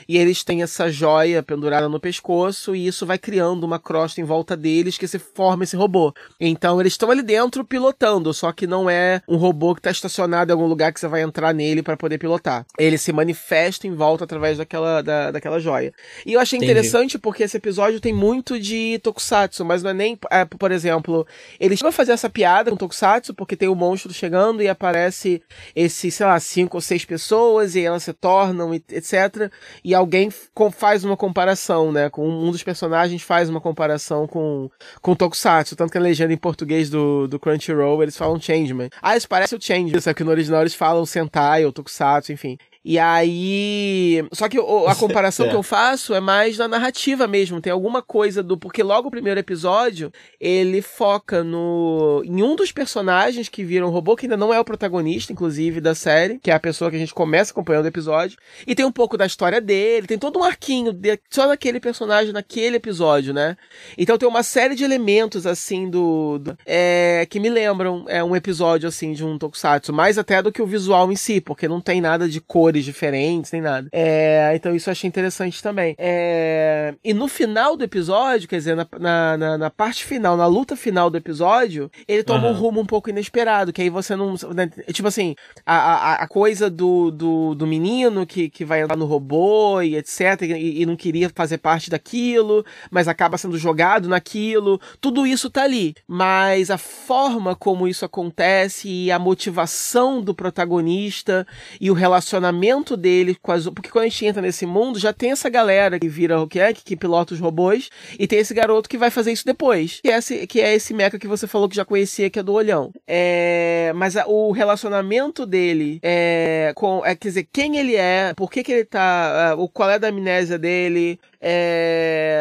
E eles têm essa joia pendurada no pescoço, e isso vai criando uma crosta em volta deles que se forma esse robô. Então eles estão ali dentro pilotando, só que não é um robô que está estacionado em algum lugar que você vai entrar nele para poder pilotar. Ele se manifesta em volta através daquela, da, daquela joia. E eu achei Entendi. interessante porque esse episódio tem muito de tokusatsu, mas não é nem. é, por exemplo, eles vão fazer essa piada com tokusatsu porque tem o monstro chegando e aparece esse, sei lá, cinco ou seis pessoas e elas se tornam, etc. E alguém faz uma comparação, né? Com um dos personagens faz uma comparação com, com Tokusatsu. Tanto que a legenda em português do, do Crunchyroll eles falam Changeman. Ah, isso parece o Changeman, só que no original eles falam Sentai ou Tokusatsu, enfim. E aí. Só que a comparação É. que eu faço é mais na narrativa mesmo. Tem alguma coisa do. Porque logo o primeiro episódio, ele foca no. em um dos personagens que viram robô, que ainda não é o protagonista, inclusive, da série, que é a pessoa que a gente começa acompanhando o episódio. E tem um pouco da história dele, tem todo um arquinho de- só daquele personagem naquele episódio, né? Então tem uma série de elementos, assim, do. do- é, que me lembram é, um episódio, assim, de um tokusatsu. Mais até do que o visual em si, porque não tem nada de cores diferentes, nem nada. É, então isso eu achei interessante também. É, e no final do episódio, quer dizer, na, na, na- na parte final, na luta final do episódio, ele toma um Aham. rumo um pouco inesperado, que aí você não. né, tipo assim, a, a, a coisa do, do, do menino que, que vai entrar no robô e etc. E, e não queria fazer parte daquilo, mas acaba sendo jogado naquilo. Tudo isso tá ali. Mas a forma como isso acontece e a motivação do protagonista e o relacionamento dele com as. Porque quando a gente entra nesse mundo, já tem essa galera que vira o que pilota os robôs, e tem esse garoto que vai fazer isso depois. Que é esse, que é esse mecha que você falou que já conhecia, que é do olhão. É, mas a- o relacionamento dele é, com. É, quer dizer, quem ele é, por que, que ele tá. o qual é da amnésia dele. É,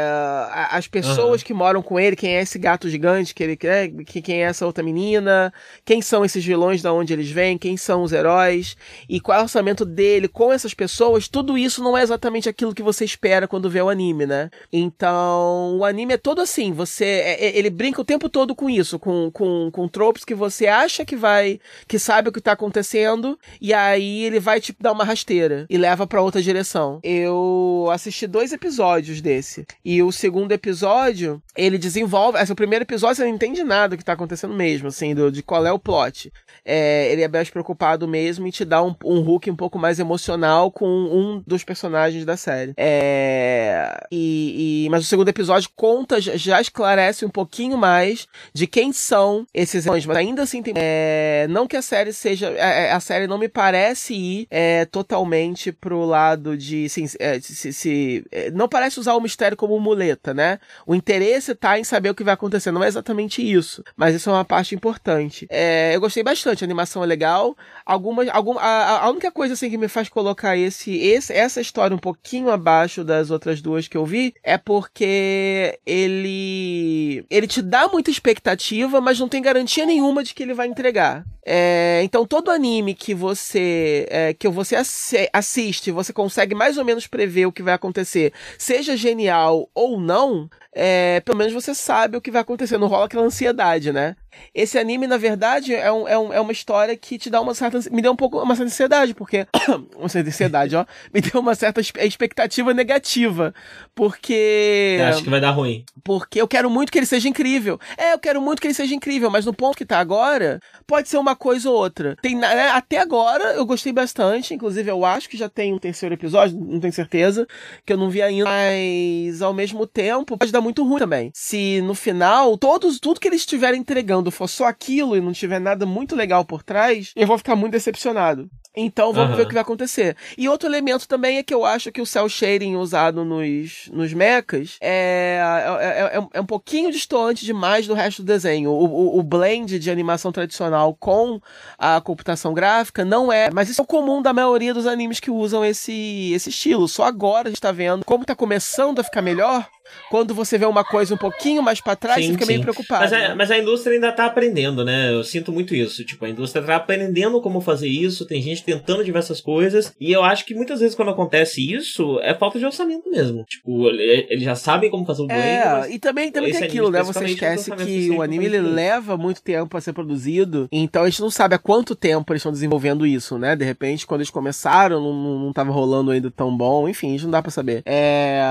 as pessoas que moram com ele, quem é esse gato gigante que ele quer, que, quem é essa outra menina, quem são esses vilões, da onde eles vêm, quem são os heróis, e qual é o orçamento dele com essas pessoas, tudo isso não é exatamente aquilo que você espera quando vê o anime, né? Então, o anime é todo assim, você. é- é- ele brinca o tempo todo com isso, com, com, com tropes que você acha que vai. que sabe o que tá acontecendo, e aí ele vai te dar uma rasteira e leva pra outra direção. Eu assisti dois episódios desse. E o segundo episódio, ele desenvolve. Esse, o primeiro episódio você não entende nada do que tá acontecendo mesmo, assim, do, de qual é o plot. É, ele é mais preocupado mesmo em te dar um, um hook um pouco mais emocional com um dos personagens da série. É, e, e- mas o segundo episódio conta, já- esclarece um pouquinho mais de quem são esses heróis, mas ainda assim tem. é, não que a série seja. é, é, a série não me parece ir é, totalmente pro lado de. Assim, se, se- não parece usar o mistério como muleta, né? O interesse tá em saber o que vai acontecer. Não é exatamente isso. Mas isso é uma parte importante. É, eu gostei bastante, a animação é legal. Algumas. Algum, a, a única coisa assim que me faz colocar esse, esse, essa história um pouquinho abaixo das outras duas que eu vi é porque ele. ele te dá muita expectativa, mas não tem garantia nenhuma de que ele vai entregar. É, então todo anime que você é, que você assi- assiste, você consegue mais ou menos prever o que vai acontecer, seja genial ou não, é, pelo menos você sabe o que vai acontecer, não rola aquela ansiedade, né? Esse anime, na verdade, é, um, é, um- é uma história que te dá uma certa. Me deu um pouco uma certa ansiedade, porque. uma certa ansiedade, ó. Me deu uma certa expectativa negativa. Porque. Acho que vai dar ruim. Porque eu quero muito que ele seja incrível. É, eu quero muito que ele seja incrível, mas no ponto que tá agora, pode ser uma coisa ou outra. Tem, né, até agora eu gostei bastante, inclusive eu acho que já tem um terceiro episódio, não tenho certeza, que eu não vi ainda, mas ao mesmo tempo pode dar muito ruim também. Se no final todos tudo que eles estiverem entregando for só aquilo e não tiver nada muito legal por trás, eu vou ficar muito decepcionado. Então vamos Aham. ver o que vai acontecer. E outro elemento também é que eu acho que o cel shading usado nos, nos mechas é, é, é, é um pouquinho distante demais do resto do desenho. O, o, o blend de animação tradicional com a computação gráfica não é. Mas isso é o comum da maioria dos animes que usam esse, esse estilo. Só agora a gente tá vendo como tá começando a ficar melhor. Quando você vê uma coisa um pouquinho mais pra trás, Sim, você fica meio sim. preocupado. Mas a, né? mas a indústria ainda tá aprendendo, né? Eu sinto muito isso. Tipo, a indústria tá aprendendo como fazer isso, tem gente tentando diversas coisas. E eu acho que muitas vezes quando acontece isso, é falta de orçamento mesmo. Tipo, ele- eles já sabem como fazer o blend. É, e também, também tem anime aquilo, né? Você esquece que o anime ele é é. leva muito tempo a ser produzido, então a gente não sabe há quanto tempo eles estão desenvolvendo isso, né? De repente, quando eles começaram, não, não, não tava rolando ainda tão bom, enfim, isso não dá pra saber. É,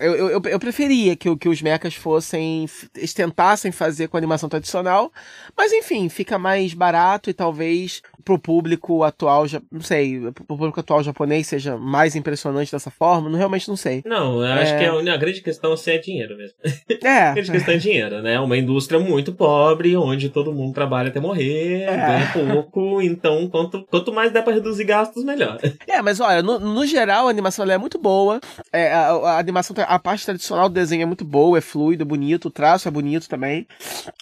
eu, eu, eu, eu preferia que, que os mechas fossem, eles tentassem fazer com animação tradicional, mas enfim, fica mais barato e talvez pro público atual, não sei, pro público atual japonês seja mais impressionante dessa forma, não, realmente não sei. Não, eu acho É. que a, a grande questão assim, é dinheiro mesmo. É. A grande questão é dinheiro, né? Uma indústria muito pobre, onde todo mundo trabalha até morrer, É. ganha pouco, então quanto, quanto mais der pra reduzir gastos, melhor. É, mas olha, no, no geral a animação é muito boa. É, a, a animação, a parte tradicional do desenho é muito boa, é fluido, é bonito, o traço é bonito também.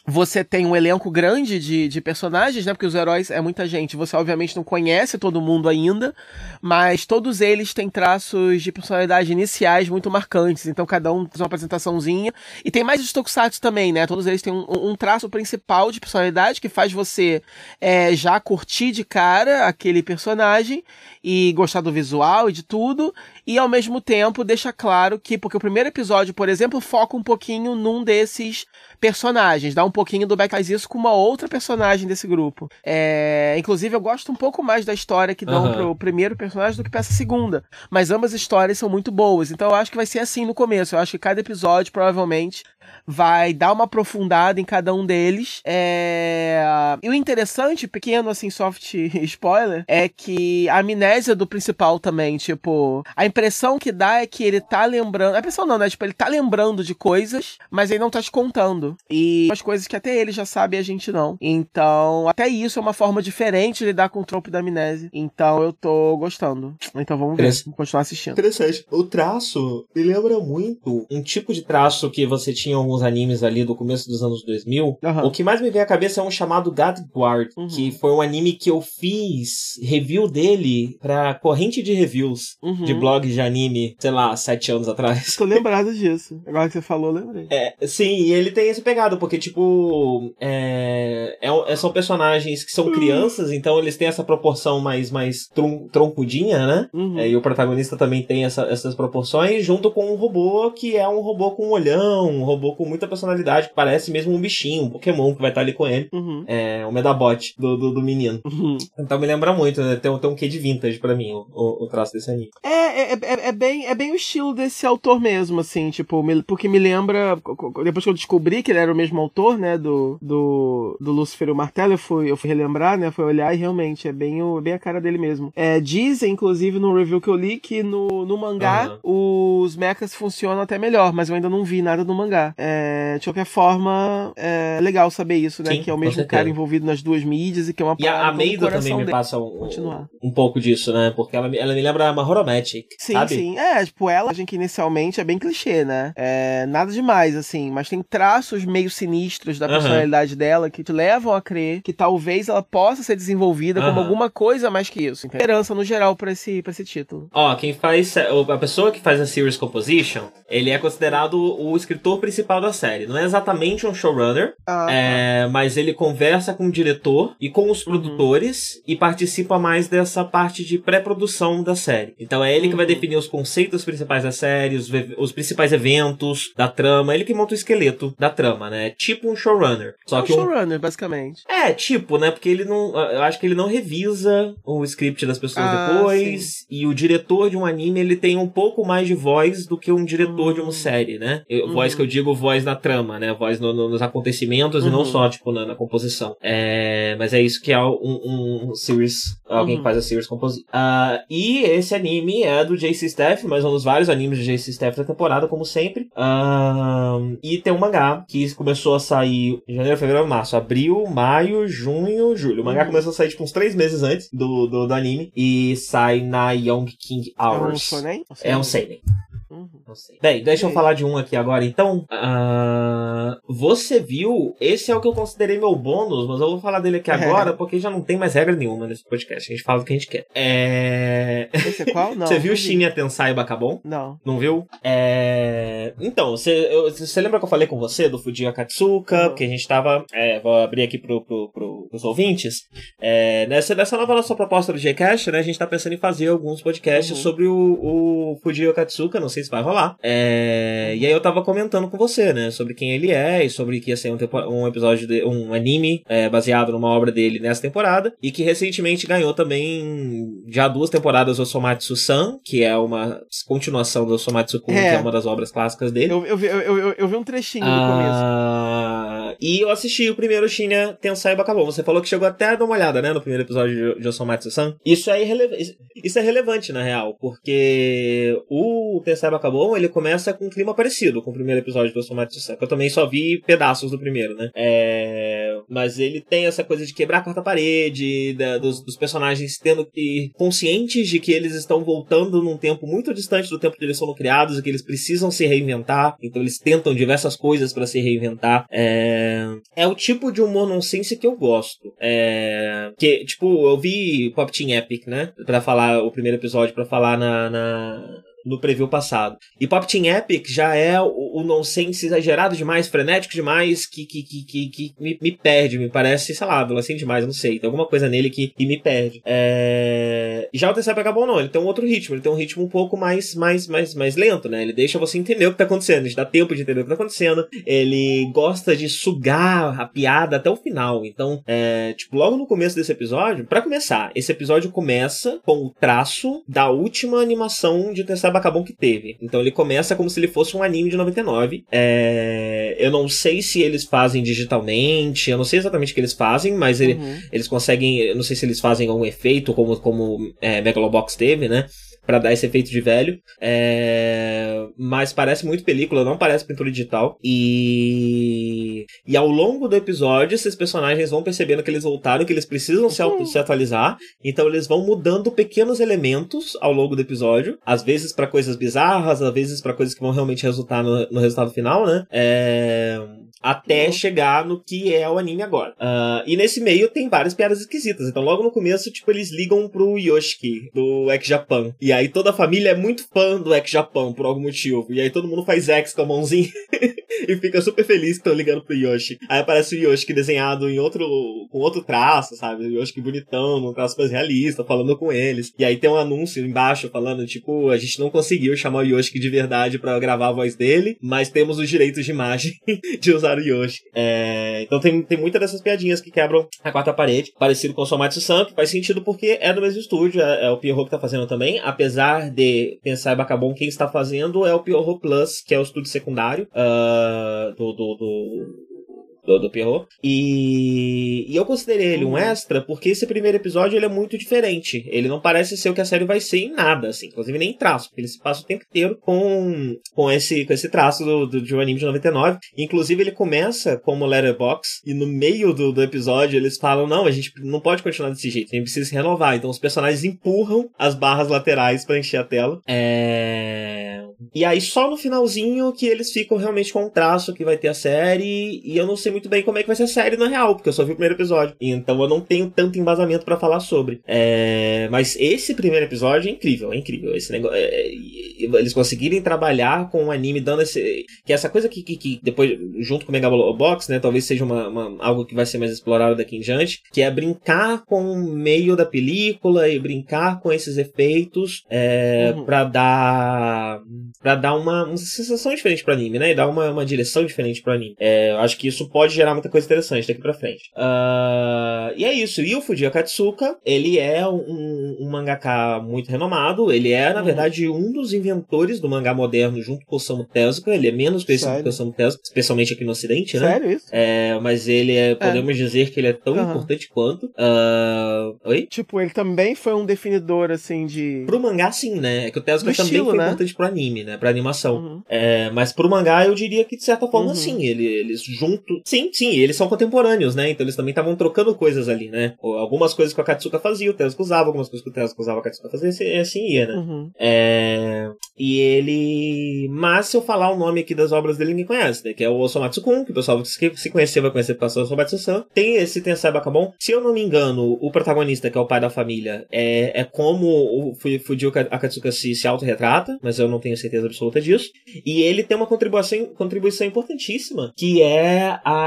Você tem um elenco grande de, de personagens, né? Porque os heróis é muita gente. Você obviamente não conhece todo mundo ainda, mas todos eles têm traços de personalidade iniciais muito marcantes. Então cada um tem uma apresentaçãozinha. E tem mais os tokusatsu também, né? Todos eles têm um, um traço principal de personalidade que faz você é, já curtir de cara aquele personagem e gostar do visual e de tudo. E ao mesmo tempo deixa claro que, porque o primeiro episódio, por exemplo, foca um pouquinho num desses personagens, dá um pouquinho do back isso com uma outra personagem desse grupo. É, inclusive, eu gosto um pouco mais da história que dão Aham. pro primeiro personagem do que pra essa segunda. Mas ambas histórias são muito boas. Então eu acho que vai ser assim no começo. Eu acho que cada episódio, provavelmente, vai dar uma aprofundada em cada um deles. É... E o interessante, pequeno assim, soft spoiler, é que a amnésia do principal também, tipo, a impressão que dá é que ele tá lembrando. A impressão não, né? Tipo, ele tá lembrando de coisas, mas ele não tá te contando. E umas coisas que até ele já sabe e a gente não. Então, até isso é uma forma diferente de lidar com o trope da amnésia. Então eu tô gostando. Então vamos ver. Vamos continuar assistindo. Interessante. O traço me lembra muito um tipo de traço que você tinha alguns animes ali do começo dos anos 2000. Aham. O que mais me vem à cabeça é um chamado God Guard, Uhum. que foi um anime que eu fiz review dele pra corrente de reviews Uhum. de blogs de anime, sei lá, sete anos atrás. Tô lembrado disso. Agora que você falou, lembrei. É, sim, e ele tem esse pegado, porque, tipo, é, é é- são personagens que são crianças, então eles têm essa proporção mais, mais tron- troncudinha, né? Uhum. É, e o protagonista também tem essa- essas proporções, junto com um robô que é um robô com um olhão, um robô com muita personalidade, que parece mesmo um bichinho, um Pokémon que vai estar ali com ele. Uhum. É, o Medabot do, do, do menino. Uhum. Então me lembra muito, né? Tem, um- tem um quê de vintage pra mim, o, o, o traço desse anime. É, é, é, é bem, é bem o estilo desse autor mesmo, assim, tipo, me- porque me lembra. Depois que eu descobri que ele era o mesmo autor, né, do, do, do Lúcifer e o Martelo, eu fui, eu fui relembrar, né, fui olhar e realmente é bem, o, bem a cara dele mesmo. É, dizem, inclusive, no review que eu li, que no, no mangá Aham. os mechas funcionam até melhor, mas eu ainda não vi nada no mangá. É, de qualquer forma, é legal saber isso, né, Sim, que é o mesmo cara envolvido nas duas mídias e que é uma E a, parada a todo o Maida coração também me dele. passa um, um pouco disso, né? Porque ela, me- ela me lembra a Mahoromatic, Sim, sabe? sim. É, tipo, ela, a gente que inicialmente é bem clichê, né? É, nada demais, assim, mas tem traços meio sinistros da personalidade dela que te levam a crer que talvez ela possa ser desenvolvida como alguma coisa mais que isso. Então, esperança no geral pra esse, pra esse título. Ó, quem faz. A pessoa que faz a series composition, ele é considerado o escritor principal da série. Não é exatamente um showrunner, Ah, é, mas ele conversa com o diretor e com os Uhum. produtores e participa mais dessa parte de pré-produção da série. Então é ele que vai Uhum. definir os conceitos principais da série, os, os principais eventos da trama, ele que monta o esqueleto da trama, né? Tipo um showrunner. Só é um que um showrunner, basicamente. é, tipo, né? Porque ele não. Eu acho que ele não revisa o script das pessoas Ah, depois. E o diretor de um anime, ele tem um pouco mais de voz do que um diretor de uma Hum. série, né? Eu- Uhum. Voz que eu digo, voz na trama, né? Voz no- no- nos acontecimentos e não Uhum. só, tipo, na, na composição. É, mas é isso que é um, um series. Alguém Uhum. que faz a series composition. Ah, e esse anime é do JC Staff, mas um dos vários animes do JC Staff da temporada, como sempre. Ah, e tem um mangá que começou a sair em janeiro, fevereiro, março, abril, maio, junho, julho. O mangá Uhum. começou a sair tipo uns três meses antes do, do, do anime e sai na Young King É um Hours. shonen? É um seinen. Uhum. Não sei. Bem, deixa eu falar de um aqui agora, então. Ah, você viu? Esse é o que eu considerei meu bônus, mas eu vou falar dele aqui É. agora, porque já não tem mais regra nenhuma nesse podcast. A gente fala o que a gente quer. É... Esse é qual? Não. você viu vi. Shinya Tensai Bakabon? Não. Não viu? É... Então, você, eu- você lembra que eu falei com você do Fuji Akatsuka? Uhum. Porque a gente tava. é, vou abrir aqui pro, pro, pro, pros ouvintes. É, nessa, nessa nova nossa proposta do Gcast, né? A gente tá pensando em fazer alguns podcasts Uhum. sobre o, o Fuji Akatsuka. Não sei vai rolar. É, e aí eu tava comentando com você, né? Sobre quem ele é e sobre que ia ser um, tempo- um episódio, de, um anime é, baseado numa obra dele nessa temporada. E que recentemente ganhou também já duas temporadas o Somatsu-san, que é uma continuação do Somatsu-kun, É. que é uma das obras clássicas dele. Eu, eu, vi- eu, eu, eu vi um trechinho do começo. E eu assisti o primeiro Shinya Tensai Bakabon. Você falou que chegou até a dar uma olhada, né, no primeiro episódio de, Osomatsu-san. Isso é, irreleva- isso- é relevante, na real, porque o Tensai Bakabon, ele começa com um clima parecido com o primeiro episódio do Osomatsu-san, que eu também só vi pedaços do primeiro, né. É, mas ele tem essa coisa de quebrar a quarta parede, da- dos, dos personagens tendo que. conscientes de que eles estão voltando num tempo muito distante do tempo que eles foram criados e que eles precisam se reinventar. Então eles tentam diversas coisas pra se reinventar. É, é o tipo de humor nonsense que eu gosto. É, que, tipo, eu vi Pop Team Epic, né? Pra falar o primeiro episódio, pra falar na- na, no preview passado. E Pop Team Epic já é o, o nonsense exagerado demais, frenético demais, que, que, que, que, que me, me perde, me parece, sei lá, adolescente demais, não sei. Tem alguma coisa nele que, que me perde. É... Já o TCP acabou não, ele tem um outro ritmo, ele tem um ritmo um pouco mais, mais, mais, mais lento, né? Ele deixa você entender o que tá acontecendo, ele dá tempo de entender o que tá acontecendo. Ele gosta de sugar a piada até o final. Então, é, tipo, logo no começo desse episódio, pra começar, esse episódio começa com o traço da última animação de Tensai Bacabon que teve. Então ele começa como se ele fosse um anime de 99. É, eu não sei se eles fazem digitalmente, eu não sei exatamente o que eles fazem, mas ele- Uhum. eles conseguem, eu não sei se eles fazem algum efeito, como, como é, Megalobox teve, né? Pra dar esse efeito de velho. É, mas parece muito película, não parece pintura digital. E. E ao longo do episódio, esses personagens vão percebendo que eles voltaram, que eles precisam se, auto- se atualizar. Então eles vão mudando pequenos elementos ao longo do episódio. Às vezes pra coisas bizarras, às vezes pra coisas que vão realmente resultar no, no resultado final, né? É, Até Uhum. chegar no que é o anime agora. Ah, e nesse meio tem várias piadas esquisitas. Então, logo no começo, tipo, eles ligam pro Yoshiki, do X Japan. E aí toda a família é muito fã do X Japan, por algum motivo. E aí todo mundo faz X com a mãozinha e fica super feliz que estão ligando pro Yoshi. Aí aparece o Yoshiki desenhado em outro, com outro traço, sabe? O Yoshiki bonitão, num traço mais realista, falando com eles. E aí tem um anúncio embaixo falando, tipo, a gente não conseguiu chamar o Yoshiki de verdade pra gravar a voz dele, mas temos os direitos de imagem de usar o Yoshi. É, então tem, tem muitas dessas piadinhas que quebram a quarta parede, parecido com o Somatsu-san, que faz sentido porque é do mesmo estúdio, é, é o Pierrot que tá fazendo também, apesar de pensar em Bacabon, quem está fazendo é o Pierrot Plus, que é o estúdio secundário ah, do, do, do, do, do Pierrot. E, e eu considerei ele um extra porque esse primeiro episódio ele é muito diferente. Ele não parece ser o que a série vai ser em nada, assim, inclusive nem em traço, porque ele se passa o tempo inteiro com, com, esse, com esse traço do, do, de um anime de 99. Inclusive ele começa como Letterbox e no meio do, do episódio eles falam: não, a gente não pode continuar desse jeito, a gente precisa se renovar. Então os personagens empurram as barras laterais para encher a tela. É... E aí só no finalzinho que eles ficam realmente com um traço que vai ter a série. E eu não sei muito bem como é que vai ser a série na real, porque eu só vi o primeiro episódio. Então eu não tenho tanto embasamento pra falar sobre. É... Mas esse primeiro episódio é incrível, é incrível. Esse negócio. é, é, Eles conseguirem trabalhar com o anime dando esse. Que essa coisa que, que, que depois, junto com o Megalobox, né? Talvez seja uma, uma- algo que vai ser mais explorado daqui em diante. Que é brincar com o meio da película e brincar com esses efeitos. É, Uhum. Pra dar. Pra dar uma, uma sensação diferente pro anime, né? E dar uma, uma direção diferente pro anime. É, eu acho que isso pode gerar muita coisa interessante daqui pra frente. Ah, e é isso. E o Fujii Akatsuka, ele é um, um mangaka muito renomado. Ele é, na Uhum. verdade, um dos inventores do mangá moderno junto com o Osamu Tezuka. Ele é menos conhecido Sério? que o Osamu Tezuka, especialmente aqui no ocidente, né? Sério isso? É, mas ele é, podemos dizer que ele é tão Aham. importante quanto. Ah, oi? Tipo, ele também foi um definidor, assim, de. Pro mangá, sim, né? É que o Tezuka Do também estilo, foi né? importante pro anime, né? Pra animação. Uhum. É, mas pro mangá, eu diria que de certa forma, Uhum. sim. Ele, eles junto. Sim, sim, eles são contemporâneos, né? Então eles também estavam trocando coisas ali, né? Algumas coisas que a Katsuka fazia, o Tezuka usava, algumas coisas que o Tezuka usava, a Katsuka fazia, assim, assim ia, né? Uhum. É, e ele. Mas se eu falar o nome aqui das obras dele, ninguém conhece, né? Que é o Osomatsu Kun, que o pessoal que se conhecer vai conhecer por causa do Osomatsu-san. Tem esse Tensai Bakabon. Se eu não me engano, o protagonista, que é o pai da família, é, é como o Fu- Fujio Akatsuka se, se autorretrata, mas eu não tenho certeza absoluta disso. E ele tem uma contribuição, contribuição importantíssima, que é a,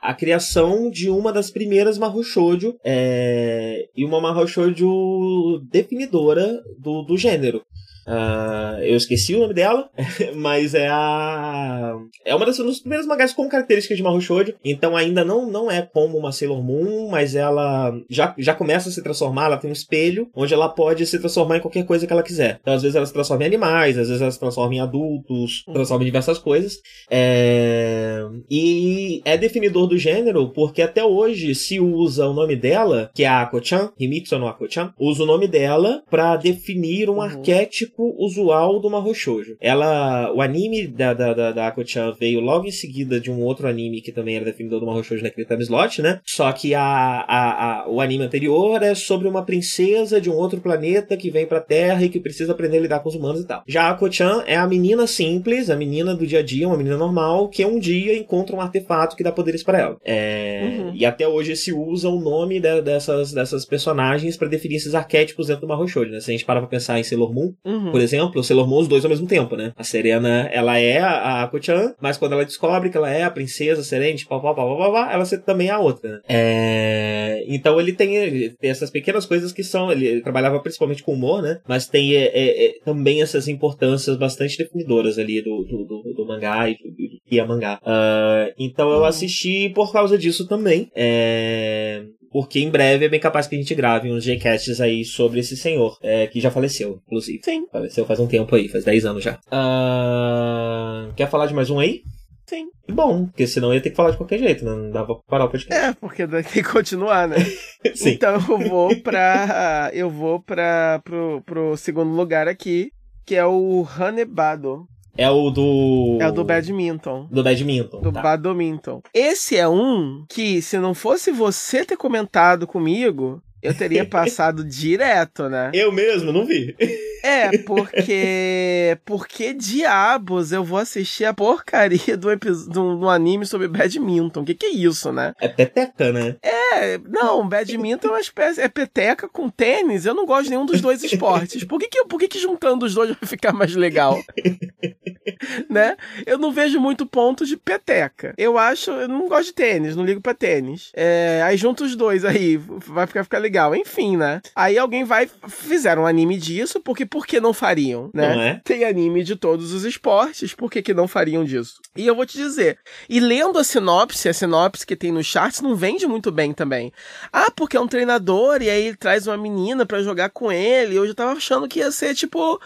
a criação de uma das primeiras Mahou Shoujo, é, e uma Mahou Shoujo definidora do, do gênero. Ah, eu esqueci o nome dela, mas é a. É uma das dos primeiros mangás com características de Mahou Shoujo. Então ainda não, não é como uma Sailor Moon, mas ela já, já começa a se transformar. Ela tem um espelho onde ela pode se transformar em qualquer coisa que ela quiser. Então às vezes ela se transforma em animais, às vezes ela se transforma em adultos, transforma em diversas coisas. É, E é definidor do gênero porque até hoje se usa o nome dela, que é a Ako-chan, Himitsu no Ako-chan, usa o nome dela pra definir um Uhum. arquétipo pouco usual do Mahou Shoujo. Ela, o anime da, da, da, da Ako-chan veio logo em seguida de um outro anime que também era definido do Mahou Shoujo naquele time slot, né? Só que a, a, a, o anime anterior é sobre uma princesa de um outro planeta que vem pra Terra e que precisa aprender a lidar com os humanos e tal. Já a Ako-chan é a menina simples, a menina do dia a dia, uma menina normal, que um dia encontra um artefato que dá poderes para ela. É... Uhum. E até hoje se usa o nome de- dessas, dessas personagens pra definir esses arquétipos dentro do Mahou Shoujo, né? Se a gente parar pra pensar em Sailor Moon, Uhum. Por exemplo, o Sailor Moon, os dois ao mesmo tempo, né? A Serena, ela é a Ako-chan, mas quando ela descobre que ela é a princesa Serente, pá, pá, pá, pá, pá, pá, ela também é a outra, né? É... Então ele tem, ele tem essas pequenas coisas que são... Ele, ele trabalhava principalmente com humor, né? Mas tem é, é, é, também essas importâncias bastante definidoras ali do, do, do, do mangá e do, do que é mangá. Ah, então eu Uhum. assisti por causa disso também. É... Porque em breve é bem capaz que a gente grave uns J-Casts aí sobre esse senhor, é, que já faleceu, inclusive. Sim, Faleceu faz um tempo aí, faz 10 anos já. Ah, quer falar de mais um aí? sim. Bom, porque senão eu ia ter que falar de qualquer jeito, né? não dava pra parar o podcast. É, porque tem que continuar, né? Sim. Então eu vou pra. Eu vou pra, pro, pro segundo lugar aqui, que é o Hanebado. É o do. É o do badminton. Do badminton. Do tá. badminton. Esse é um que, se não fosse você ter comentado comigo, eu teria passado direto, né? Eu mesmo, não vi. É, porque. Porque diabos eu vou assistir a porcaria do, do, do anime sobre badminton? Que que é isso, né? É peteca, né? É, não, badminton é uma espécie. É peteca com tênis. Eu não gosto de nenhum dos dois esportes. Por que, que, por que, que juntando os dois vai ficar mais legal? né? Eu não vejo muito ponto de peteca. Eu acho. Eu não gosto de tênis, não ligo pra tênis. É, aí junta os dois aí, vai ficar, ficar legal. Enfim, né? Aí alguém vai. Fizeram um anime disso, porque por que não fariam, né? Não é? Tem anime de todos os esportes, por que, que não fariam disso? E eu vou te dizer, e lendo a sinopse, a sinopse que tem no charts não vende muito bem também. Ah, porque é um treinador e aí ele traz uma menina pra jogar com ele. Eu já tava achando que ia ser tipo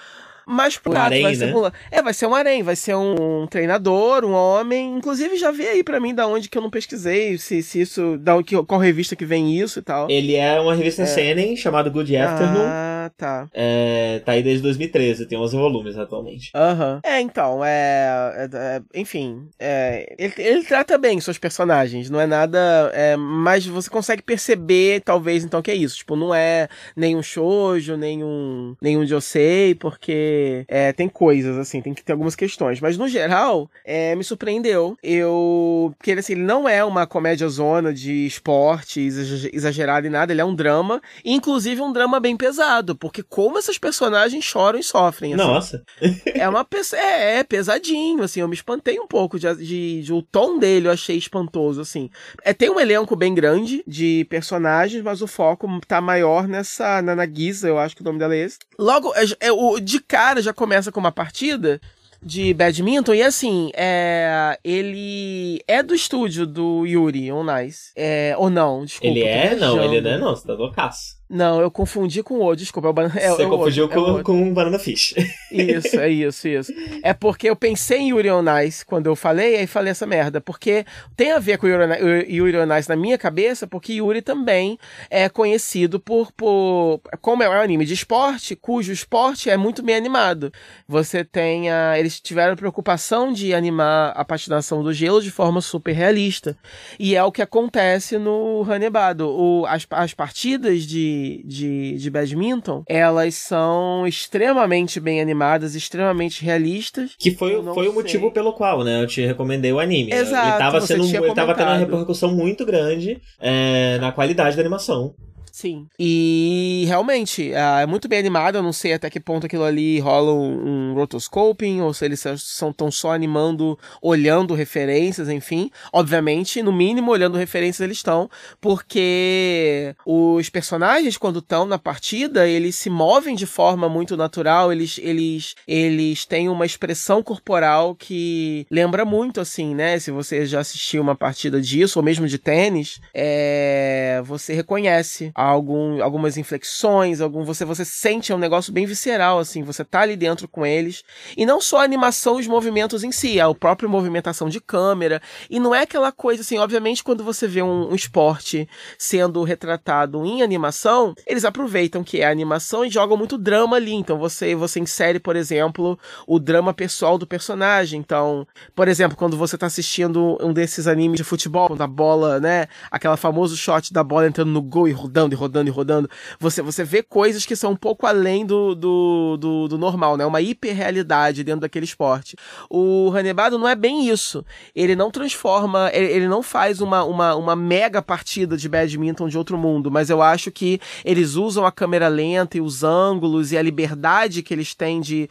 mais pro Um harém, vai ser né? um- É, vai ser um harém, vai ser um, treinador, um homem. Inclusive já vê aí pra mim da onde que eu não pesquisei, se, se isso, da que- qual revista que vem isso e tal. Ele é uma revista em Seinen chamada Good Afternoon. Ah, tá. É, tá aí desde 2013, tem 11 volumes atualmente. Aham. É, então, é, é- é- enfim, é, ele, ele trata bem seus personagens, não é nada. É, mas você consegue perceber, talvez, então, que é isso. Tipo, não é nenhum shoujo, nenhum, nenhum josei, porque é, tem coisas, assim, tem que ter algumas questões. Mas, no geral, é, me surpreendeu. Eu. Porque ele, assim, ele não é uma comédia zona de esporte exag- exagerado em nada, ele é um drama, e, inclusive um drama bem pesado, porque como essas personagens choram e sofrem. assim. Nossa. É uma. É, é pesadinho, assim. Eu me espantei um pouco de, de, de- O tom dele eu achei espantoso, assim. É, tem um elenco bem grande de personagens, mas o foco tá maior nessa. Na, na Giza, eu acho que o nome dela é esse. Logo, é, é, o, de cara já começa com uma partida. De badminton, e assim, é, ele é do estúdio do Yuri On Nice. É, ou não, desculpa. ele é? Não, ele não é não, você tá loucaço. Não, eu confundi com o desculpa. É o, ban- é, você é o confundiu outro, é o com, com Banana Fish. Isso, é isso, isso. É porque eu pensei em Yuri on Ice quando eu falei, aí falei essa merda. Porque tem a ver com Yuri on, Yuri on Ice na minha cabeça, porque Yuri também é conhecido por, por. Como é um anime de esporte, cujo esporte é muito bem animado. Você tem a. Eles tiveram preocupação de animar a patinação do gelo de forma super realista. E é o que acontece no Hanebado. O, as, as partidas de, de, de badminton, elas são extremamente bem animadas, extremamente realistas. Que foi, foi o motivo pelo qual, né? Eu te recomendei o anime. Exato, ele tava, sendo, ele tava tendo uma repercussão muito grande é, na qualidade da animação. Sim. E realmente, ah, é muito bem animado. Eu não sei até que ponto aquilo ali rola um, um rotoscoping, ou se eles são tão só animando, olhando referências, enfim. Obviamente, no mínimo, olhando referências eles estão, porque os personagens, quando estão na partida, eles se movem de forma muito natural, eles, eles, eles têm uma expressão corporal que lembra muito, assim, né? Se você já assistiu uma partida disso, ou mesmo de tênis, é, você reconhece algum, algumas inflexões, algum você você sente é um negócio bem visceral assim, você tá ali dentro com eles. E não só a animação, os movimentos em si, é a própria movimentação de câmera. E não é aquela coisa assim, obviamente quando você vê um, um esporte sendo retratado em animação, eles aproveitam que é animação e jogam muito drama ali. Então você você insere, por exemplo, o drama pessoal do personagem. Então, por exemplo, quando você tá assistindo um desses animes de futebol, quando a bola, né, aquela famoso shot da bola entrando no gol e rodando e rodando e rodando, você você vê coisas que são um pouco além do, do, do, do normal, né? Uma hiperrealidade dentro daquele esporte. O Hanebado não é bem isso. Ele não transforma, ele, ele não faz uma, uma, uma mega partida de badminton de outro mundo, mas eu acho que eles usam a câmera lenta e os ângulos e a liberdade que eles têm de,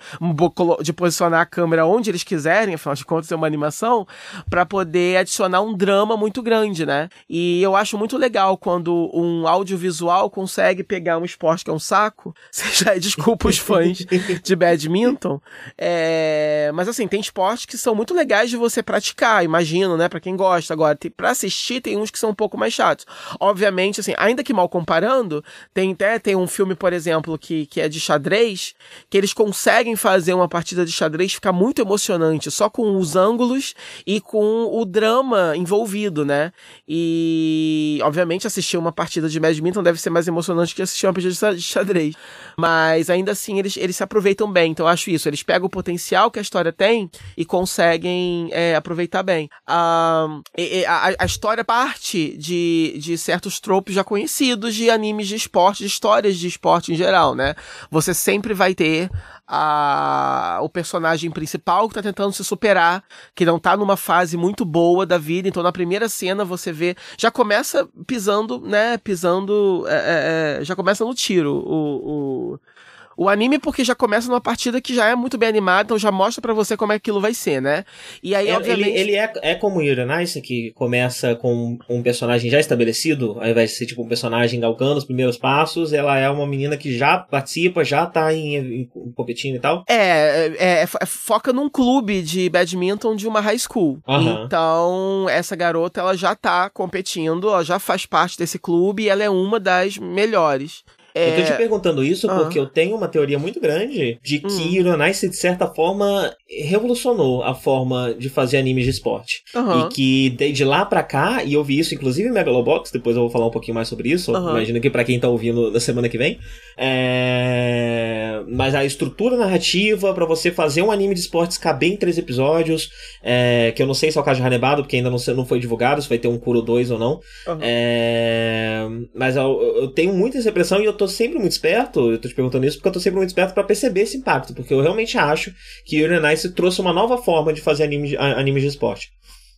de posicionar a câmera onde eles quiserem, afinal de contas é uma animação, para poder adicionar um drama muito grande, né? E eu acho muito legal quando um audiovisual consegue pegar um esporte que é um saco, seja, desculpa os fãs de badminton, é... mas assim, tem esportes que são muito legais de você praticar, imagino, né, para quem gosta. Agora, para assistir tem uns que são um pouco mais chatos. Obviamente, assim, ainda que mal comparando, tem até tem um filme, por exemplo, que, que é de xadrez, que eles conseguem fazer uma partida de xadrez ficar muito emocionante, só com os ângulos e com o drama envolvido, né? E, obviamente, assistir uma partida de badminton deve ser mais emocionante que assistir uma partida de xadrez. Mas, ainda assim, eles, eles se aproveitam bem. Então, eu acho isso. Eles pegam o potencial que a história tem e conseguem é, aproveitar bem. a, a, história parte de, de certos tropos já conhecidos de animes de esporte, de histórias de esporte em geral, né? Você sempre vai ter a, o personagem principal que tá tentando se superar, que não tá numa fase muito boa da vida. Então, na primeira cena, você vê. Já começa pisando, né? Pisando. É, é, é já começa no tiro. O, o, o anime porque já começa numa partida que já é muito bem animada, então já mostra para você como é que aquilo vai ser, né? E aí, é, obviamente... Ele, ele é, é como o Nice, que começa com um personagem já estabelecido, ao invés de ser tipo um personagem galgando os primeiros passos, ela é uma menina que já participa, já tá em, em, em competindo e tal. É, é, é, é, foca num clube de badminton de uma high school. Uhum. Então, essa garota, ela já tá competindo, ela já faz parte desse clube e ela é uma das melhores. É... Eu tô te perguntando isso uhum. porque eu tenho uma teoria muito grande de que uhum. Ironice, de certa forma, revolucionou a forma de fazer animes de esporte. Uhum. E que desde lá pra cá, e eu vi isso inclusive em Megalobox, depois eu vou falar um pouquinho mais sobre isso, uhum. imagino que para quem tá ouvindo na semana que vem. É... Mas a estrutura narrativa para você fazer um anime de esportes caber em três episódios, é... que eu não sei se é o caso de Hanebado, porque ainda não, não foi divulgado, se vai ter um Kuro 2 ou não. É... Mas eu, eu tenho muita essa impressão e eu tô sempre muito esperto, eu tô te perguntando isso porque eu tô sempre muito esperto para perceber esse impacto, porque eu realmente acho que Yuri Nice trouxe uma nova forma de fazer anime, animes de esporte.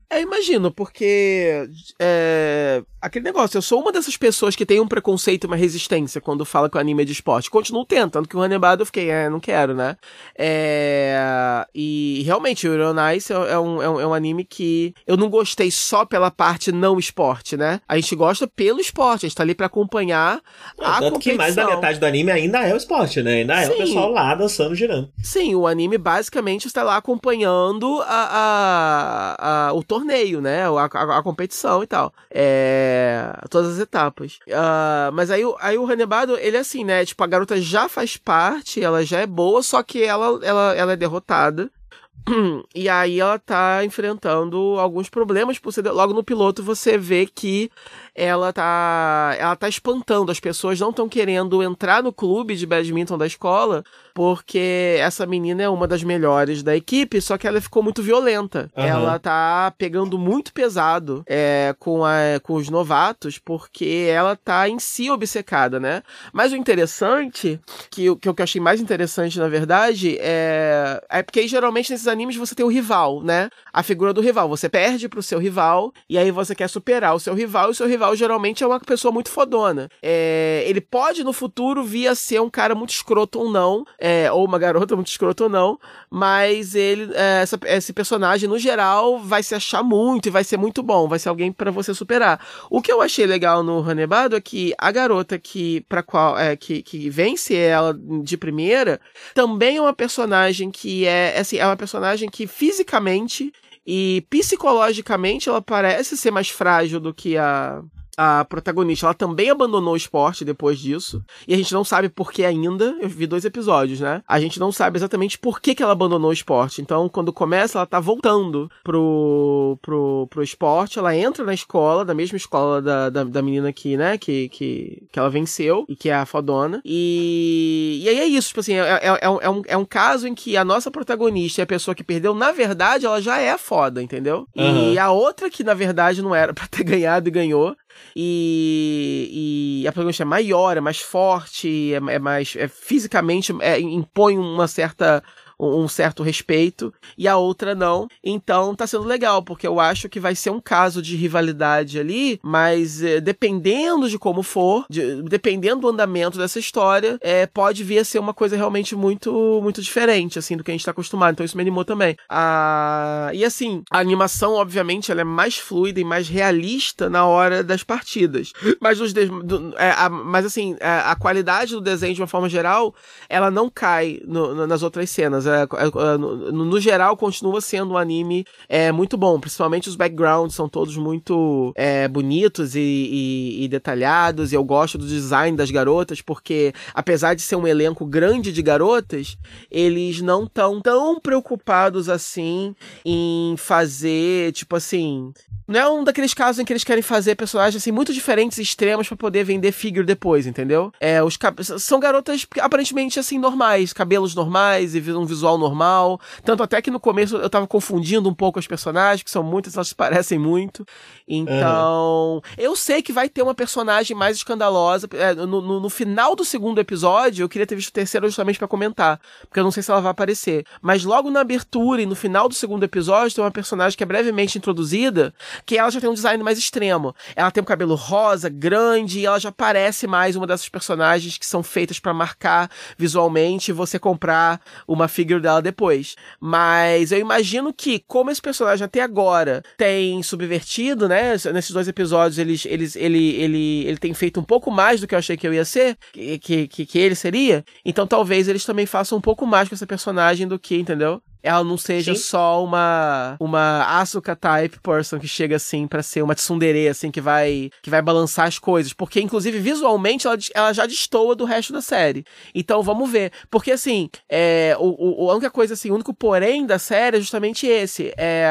É, imagino, porque é, aquele negócio, eu sou uma dessas pessoas que tem um preconceito e uma resistência quando fala que o anime é de esporte. Continuo tendo, tanto que o Hanebado eu fiquei, é, não quero, né? É, e realmente, o Euronice é, é, um, é, um, é um anime que eu não gostei só pela parte não esporte, né? A gente gosta pelo esporte, a gente tá ali pra acompanhar não, a tanto competição. que mais da metade do anime ainda é o esporte, né? Ainda é Sim. o pessoal lá dançando, girando. Sim, o anime basicamente está lá acompanhando a, a, a o torneio, né? A, a, a competição e tal. É todas as etapas. Uh, mas aí, aí o Renebado, ele é assim, né? Tipo, a garota já faz parte, ela já é boa, só que ela, ela, ela é derrotada. E aí ela tá enfrentando alguns problemas. Logo no piloto você vê que ela tá, ela tá espantando. As pessoas não estão querendo entrar no clube de badminton da escola porque essa menina é uma das melhores da equipe, só que ela ficou muito violenta. Uhum. Ela tá pegando muito pesado é, com, a, com os novatos porque ela tá em si obcecada, né? Mas o interessante, que, que o que eu achei mais interessante na verdade, é, é porque geralmente nesses animes você tem o rival, né? A figura do rival. Você perde pro seu rival e aí você quer superar o seu rival e o seu rival geralmente é uma pessoa muito fodona. É, ele pode no futuro vir a ser um cara muito escroto ou não, é, ou uma garota muito escrota ou não, mas ele, é, essa, esse personagem no geral vai se achar muito e vai ser muito bom, vai ser alguém para você superar. O que eu achei legal no Hanebado é que a garota que para qual é, que, que vence ela de primeira também é uma personagem que é assim é uma personagem que fisicamente e psicologicamente ela parece ser mais frágil do que a a protagonista, ela também abandonou o esporte depois disso. E a gente não sabe por que ainda. Eu vi dois episódios, né? A gente não sabe exatamente por que, que ela abandonou o esporte. Então, quando começa, ela tá voltando pro, pro, pro esporte. Ela entra na escola, da mesma escola da, da, da menina aqui, né? Que, que, que ela venceu e que é a fodona. E, e aí é isso, tipo assim, é, é, é, um, é, um, é um caso em que a nossa protagonista é a pessoa que perdeu, na verdade, ela já é foda, entendeu? Uhum. E a outra que, na verdade, não era pra ter ganhado e ganhou, e, e a protagonista é maior, é mais forte, é, é mais. É, fisicamente é, impõe uma certa um certo respeito e a outra não. Então tá sendo legal, porque eu acho que vai ser um caso de rivalidade ali, mas é, dependendo de como for, de, dependendo do andamento dessa história, é, pode vir a ser uma coisa realmente muito muito diferente, assim, do que a gente tá acostumado. Então isso me animou também. Ah, e assim, a animação, obviamente, ela é mais fluida e mais realista na hora das partidas. Mas, os de, do, é, a, mas assim, a, é, a, qualidade do desenho, de uma forma geral, ela não cai no, nas outras cenas. É, é, no, no, geral, continua sendo um anime é, muito bom. Principalmente os backgrounds são todos muito é, bonitos e, e, e, detalhados. E eu gosto do design das garotas, porque apesar de ser um elenco grande de garotas, eles não estão tão preocupados assim em fazer, tipo assim, não é um daqueles casos em que eles querem fazer personagens assim muito diferentes, extremos para poder vender figure depois, entendeu? É, os são garotas aparentemente assim normais, cabelos normais e um visual normal. Tanto até que no começo eu tava confundindo um pouco as personagens, que são muitas, elas se parecem muito. Então, uhum. eu sei que vai ter uma personagem mais escandalosa. É, no, no, no, final do segundo episódio, eu queria ter visto o terceiro justamente para comentar, porque eu não sei se ela vai aparecer. Mas logo na abertura e no final do segundo episódio tem uma personagem que é brevemente introduzida que ela já tem um design mais extremo. Ela tem um cabelo rosa, grande, e ela já parece mais uma dessas personagens que são feitas para marcar visualmente e você comprar uma figure dela depois. Mas eu imagino que, como esse personagem até agora tem subvertido, né? Nesses dois episódios, eles, eles, ele, ele, ele tem feito um pouco mais do que eu achei que eu ia ser, que, que, que ele seria. Então talvez eles também façam um pouco mais com essa personagem do que, entendeu? Ela não seja Sim. só uma uma Asuka type person que chega assim para ser uma tsundere assim que vai que vai balançar as coisas, porque inclusive visualmente ela, ela já destoa do resto da série. Então vamos ver, porque assim, é, o, o, a única coisa assim, o único porém da série é justamente esse, é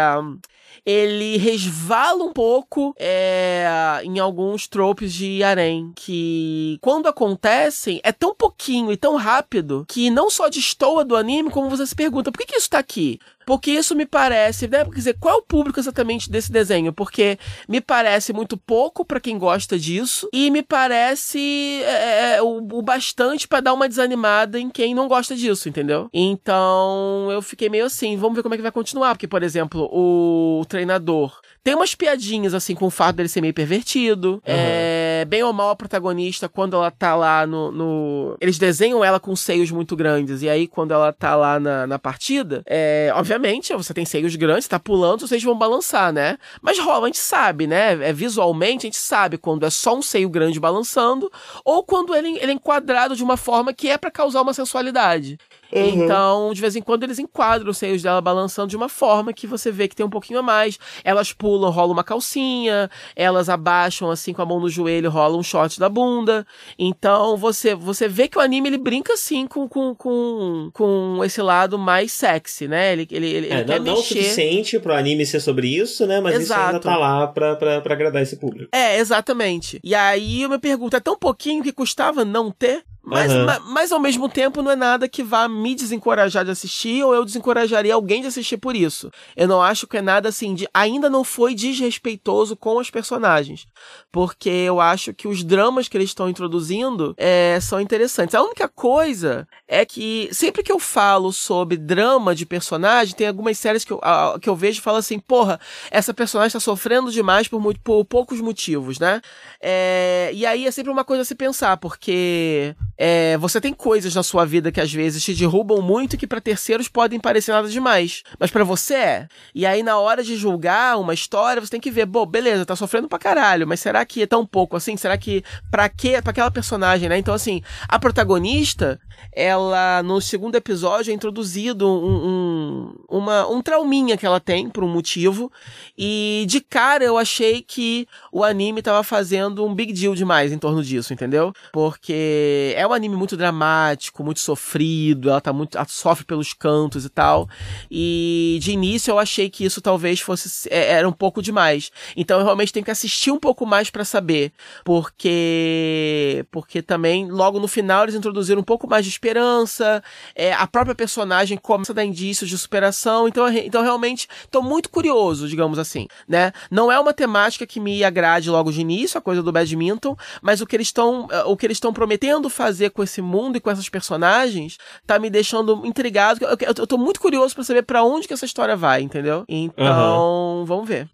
ele resvala um pouco é, em alguns tropes de Arém, que quando acontecem é tão pouquinho e tão rápido que não só destoa do anime, como você se pergunta, por que, que isso tá aqui? Porque isso me parece, né? Quer dizer, qual é o público exatamente desse desenho? Porque me parece muito pouco para quem gosta disso e me parece é, é o, o, bastante para dar uma desanimada em quem não gosta disso, entendeu? Então eu fiquei meio assim, vamos ver como é que vai continuar. Porque, por exemplo, o treinador tem umas piadinhas, assim, com o fato dele ser meio pervertido. Uhum. É, bem ou mal a protagonista, quando ela tá lá no, no, Eles desenham ela com seios muito grandes. E aí, quando ela tá lá na, na partida, é, obviamente, você tem seios grandes, tá pulando, vocês vão balançar, né? Mas rola, a gente sabe, né? É, visualmente, a gente sabe quando é só um seio grande balançando, ou quando ele, ele é enquadrado de uma forma que é para causar uma sensualidade. Uhum. Então, de vez em quando, eles enquadram os seios dela balançando de uma forma que você vê que tem um pouquinho a mais. Elas pulam, rola uma calcinha, elas abaixam assim com a mão no joelho, rola um short da bunda. Então, você você vê que o anime ele brinca assim com, com, com, com esse lado mais sexy, né? Ele, ele, ele, é, ele quer não, não mexer. o suficiente pro anime ser sobre isso, né? Mas Exato. isso ainda tá lá pra, pra, pra agradar esse público. É, exatamente. E aí eu me pergunto, é tão pouquinho que custava não ter? Mas, uhum. mas, mas, ao mesmo tempo não é nada que vá me desencorajar de assistir ou eu desencorajaria alguém de assistir por isso. Eu não acho que é nada assim de. Ainda não foi desrespeitoso com os personagens. Porque eu acho que os dramas que eles estão introduzindo é, são interessantes. A única coisa é que sempre que eu falo sobre drama de personagem, tem algumas séries que eu, que eu vejo e falo assim: porra, essa personagem tá sofrendo demais por, muito, por poucos motivos, né? É, e aí é sempre uma coisa a se pensar, porque é, você tem coisas na sua vida que às vezes te derrubam muito que para terceiros podem parecer nada demais. Mas para você é. E aí, na hora de julgar uma história, você tem que ver, bom, beleza, tá sofrendo pra caralho, mas será que é tão pouco assim? Será que. Pra quê? Pra aquela personagem, né? Então, assim, a protagonista, ela, no segundo episódio, é introduzido um, um, uma, um trauminha que ela tem, por um motivo. E de cara eu achei que o anime tava fazendo um big deal demais em torno disso, entendeu? Porque é um anime muito dramático, muito sofrido, ela tá muito. Ela sofre pelos cantos e tal. E de início eu achei que isso talvez fosse. é, Era um pouco demais. Então eu realmente tenho que assistir um pouco mais para saber. Porque. Porque também, logo no final, eles introduziram um pouco mais de esperança. É, a própria personagem começa a dar indícios de superação. Então, então realmente tô muito curioso, digamos assim, né? Não é uma temática que me agrade logo de início, a coisa do badminton, mas o que eles estão o que eles estão prometendo fazer com esse mundo e com essas personagens tá me deixando intrigado. Eu, eu, eu tô muito curioso pra saber pra onde que essa história vai, entendeu? Então, vamos ver.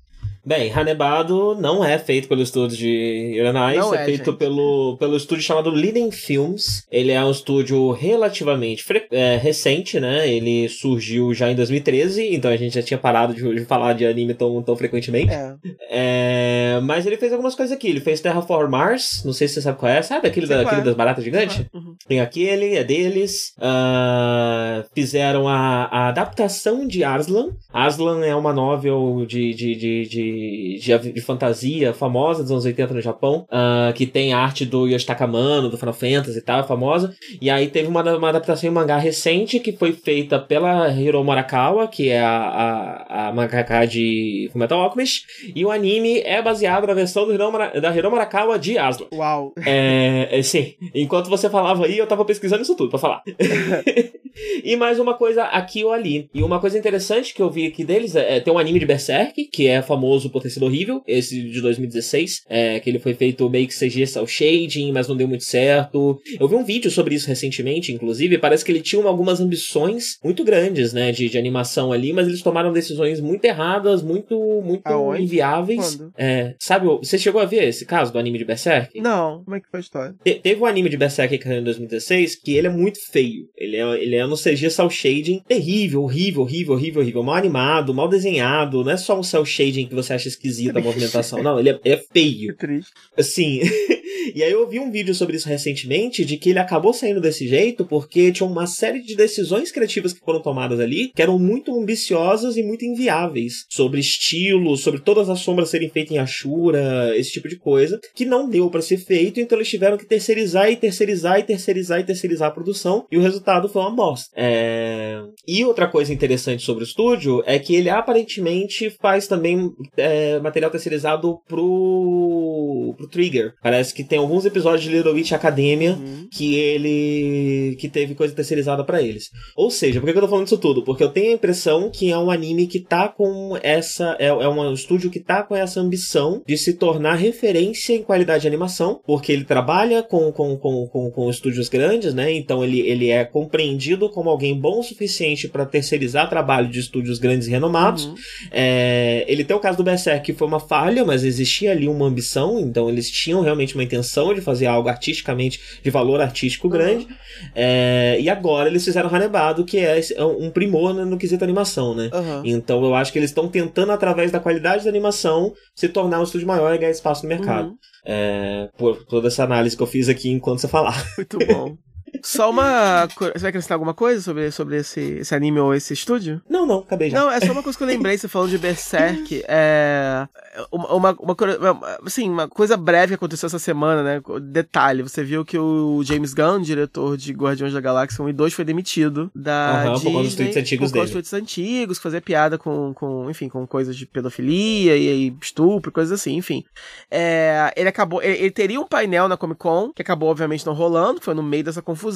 Bem, Hanebado não é feito pelo estúdio de Uranais, é, é, feito gente. pelo, pelo estúdio chamado Liden Films. Ele é um estúdio relativamente é, recente, né? Ele surgiu já em 2013, então a gente já tinha parado de, de falar de anime tão, tão frequentemente. É. É, mas ele fez algumas coisas aqui. Ele fez Terraform Mars, não sei se você sabe qual é. Sabe aquele, da, aquele é. das baratas gigantes? Uhum. Tem aquele, é deles. Ah, fizeram a, a adaptação de Aslan. Aslan é uma novel de, de, de, de, de, de fantasia famosa dos anos 80 no Japão, ah, que tem arte do Yoshitaka Amano, do Final Fantasy e tal, é famosa. E aí teve uma, uma adaptação em mangá recente que foi feita pela Hiro Morakawa, que é a, a, a mangaka de Fullmetal Alchemist. E o anime é baseado na versão do Hiro da Hiro Morakawa de Aslan. Uau. É, é, sim. Enquanto você falava aí, eu tava pesquisando isso tudo pra falar. e mais uma coisa aqui ou ali. E uma coisa interessante que eu vi aqui deles é, é tem um anime de Berserk, que é famoso ter sido horrível, esse de 2016, é, que ele foi feito meio que CG cel shading, mas não deu muito certo. Eu vi um vídeo sobre isso recentemente, inclusive, parece que ele tinha algumas ambições muito grandes, né, de, de animação ali, mas eles tomaram decisões muito erradas, muito, muito Aonde? inviáveis. É, sabe, você chegou a ver esse caso do anime de Berserk? Não, como é que foi a história? Te- Teve um anime de Berserk que saiu em 2016 que ele é muito feio. Ele é, ele é no CG cel shading terrível, horrível, horrível, horrível, horrível. Mal animado, mal desenhado. Não é só um cel shading que você acha esquisita a movimentação. Não, ele é, é Que feio. triste. Assim. e aí eu vi um vídeo sobre isso recentemente de que ele acabou saindo desse jeito porque tinha uma série de decisões criativas que foram tomadas ali que eram muito ambiciosas e muito inviáveis. Sobre estilo, sobre todas as sombras serem feitas em Ashura, esse tipo de coisa, que não deu pra ser feito, então eles tiveram que terceirizar e terceirizar e terceirizar e terceirizar a produção, e o resultado foi uma bosta. É... E outra coisa interessante sobre o estúdio é que ele aparentemente faz também é, material terceirizado pro, pro Trigger. Parece que tem alguns episódios de Little Witch Academia Uhum. que ele que teve coisa terceirizada pra eles. Ou seja, por que eu tô falando isso tudo? Porque eu tenho a impressão que é um anime que tá com essa é, é um estúdio que tá com essa ambição de se tornar referência em qualidade de animação, porque ele trabalha com com, com, com, com estúdios grandes, né? Então ele, ele é compreendido como alguém bom o suficiente pra terceirizar trabalho de estúdios grandes e renomados. Uhum. É, ele tem o caso do Berserk, que foi uma falha, mas existia ali uma ambição, então eles tinham realmente uma intenção de fazer algo artisticamente, de valor artístico grande. É, e agora eles fizeram Hanebado, que é é um primor no, no quesito animação, né? Aham. Então eu acho que eles estão tentando, através da qualidade da animação, se tornar um estúdio maior e ganhar espaço no mercado. Uhum. É, por toda essa análise que eu fiz aqui enquanto você falar. Muito bom. Só uma. Você vai acrescentar alguma coisa sobre, sobre esse, esse anime ou esse estúdio? Não, não, acabei já. Não, é só uma coisa que eu lembrei, você falando de Berserk. É. Uma, uma, uma, coisa- assim, uma coisa breve que aconteceu essa semana, né? Detalhe: você viu que o James Gunn, diretor de Guardiões da Galáxia 1 e 2, foi demitido da. Por Disney, causa dos tweets antigos por causa dos dele. tweets antigos, fazer piada com, com, enfim, com coisas de pedofilia e, e estupro, coisas assim, enfim. É, ele acabou. Ele, ele teria um painel na Comic Con, que acabou, obviamente, não rolando, que foi no meio dessa confusão.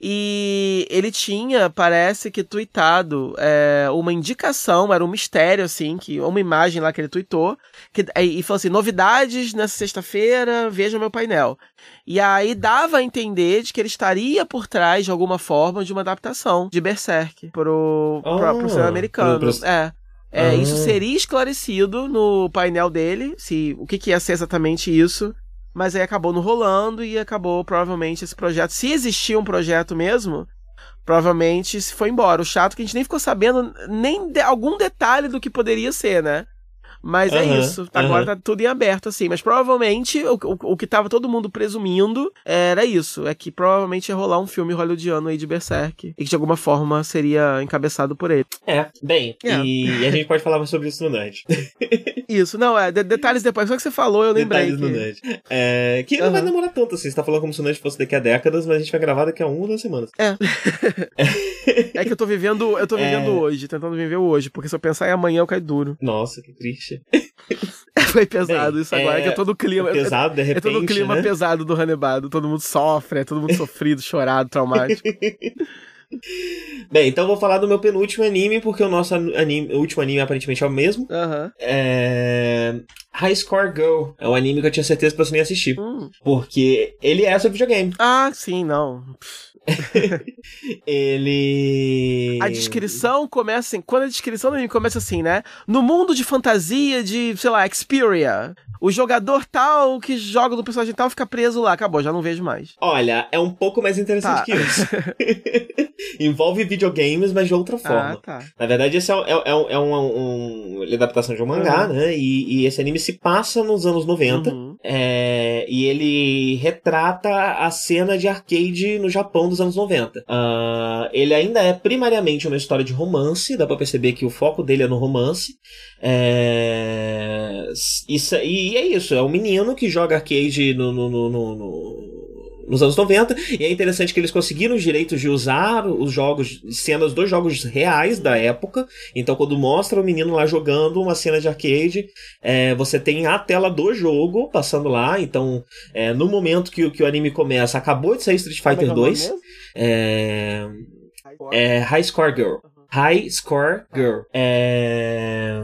E ele tinha, parece que, tweetado é, uma indicação, era um mistério, assim, que uma imagem lá que ele tweetou, que, e e falou assim: novidades nessa sexta-feira, veja meu painel. E aí dava a entender de que ele estaria por trás, de alguma forma, de uma adaptação de Berserk pro, pro, Ah, pro cinema americano. pro- pro- É. É, Ah. Isso seria esclarecido no painel dele, se o que, que ia ser exatamente isso. Mas aí acabou não rolando e acabou provavelmente esse projeto. Se existia um projeto mesmo, provavelmente se foi embora. O chato é que a gente nem ficou sabendo nem de algum detalhe do que poderia ser, né? Mas é Aham, isso. Agora aham. tá tudo em aberto, assim. Mas provavelmente o, o, o que tava todo mundo presumindo era isso. É que provavelmente ia rolar um filme hollywoodiano aí de Berserk. E que de alguma forma seria encabeçado por ele. É, bem, É. e a gente pode falar mais sobre isso no Nerd. Isso, não, é. de- detalhes depois. Só que você falou, eu lembrei. Detalhes no que- Nerd. É, que não vai demorar tanto assim. Você tá falando como se o Nerd fosse daqui a décadas, mas a gente vai gravar daqui a uma ou duas semanas. É que eu tô vivendo, eu tô É. vivendo hoje, tentando viver hoje, porque se eu pensar em amanhã eu caio duro. Nossa, que triste. Foi pesado Bem, isso agora, é é que eu tô no clima. eu- Pesado, de É repente, todo o clima né? pesado do Hanebado. Todo mundo sofre, é todo mundo sofrido, chorado, traumático. Bem, então vou falar do meu penúltimo anime, porque o nosso anime, o último anime aparentemente é o mesmo. Aham. É... High Score Girl. É um anime que eu tinha certeza que você não ia assistir. Hum. Porque ele é sobre videogame. Ah, sim, não. Ele. A descrição começa assim. Quando a descrição do anime começa assim, né? No mundo de fantasia de, sei lá, Xperia. O jogador tal que joga no personagem tal fica preso lá. Acabou, já não vejo mais. Olha, é um pouco mais interessante Tá. que isso. Envolve videogames, mas de outra forma. Ah, tá. Na verdade, esse é, um- é, um- é um, um- é adaptação de um mangá, né? E, e esse anime se passa nos anos 90. Uhum. É, e ele retrata a cena de arcade no Japão dos anos 90. Ah, ele ainda é primariamente uma história de romance, dá pra perceber que o foco dele é no romance. É, isso, e é isso, é um menino que joga arcade no- no- no- no nos anos 90, e é interessante que eles conseguiram os direitos de usar os jogos, cenas dos jogos reais da época. Então, quando mostra o menino lá jogando uma cena de arcade, é, você tem a tela do jogo passando lá. Então, é, no momento que, o- que o anime começa, acabou de sair Street é é Fighter o nome 2. mesmo? É, é High Score Girl. High Score Girl. É,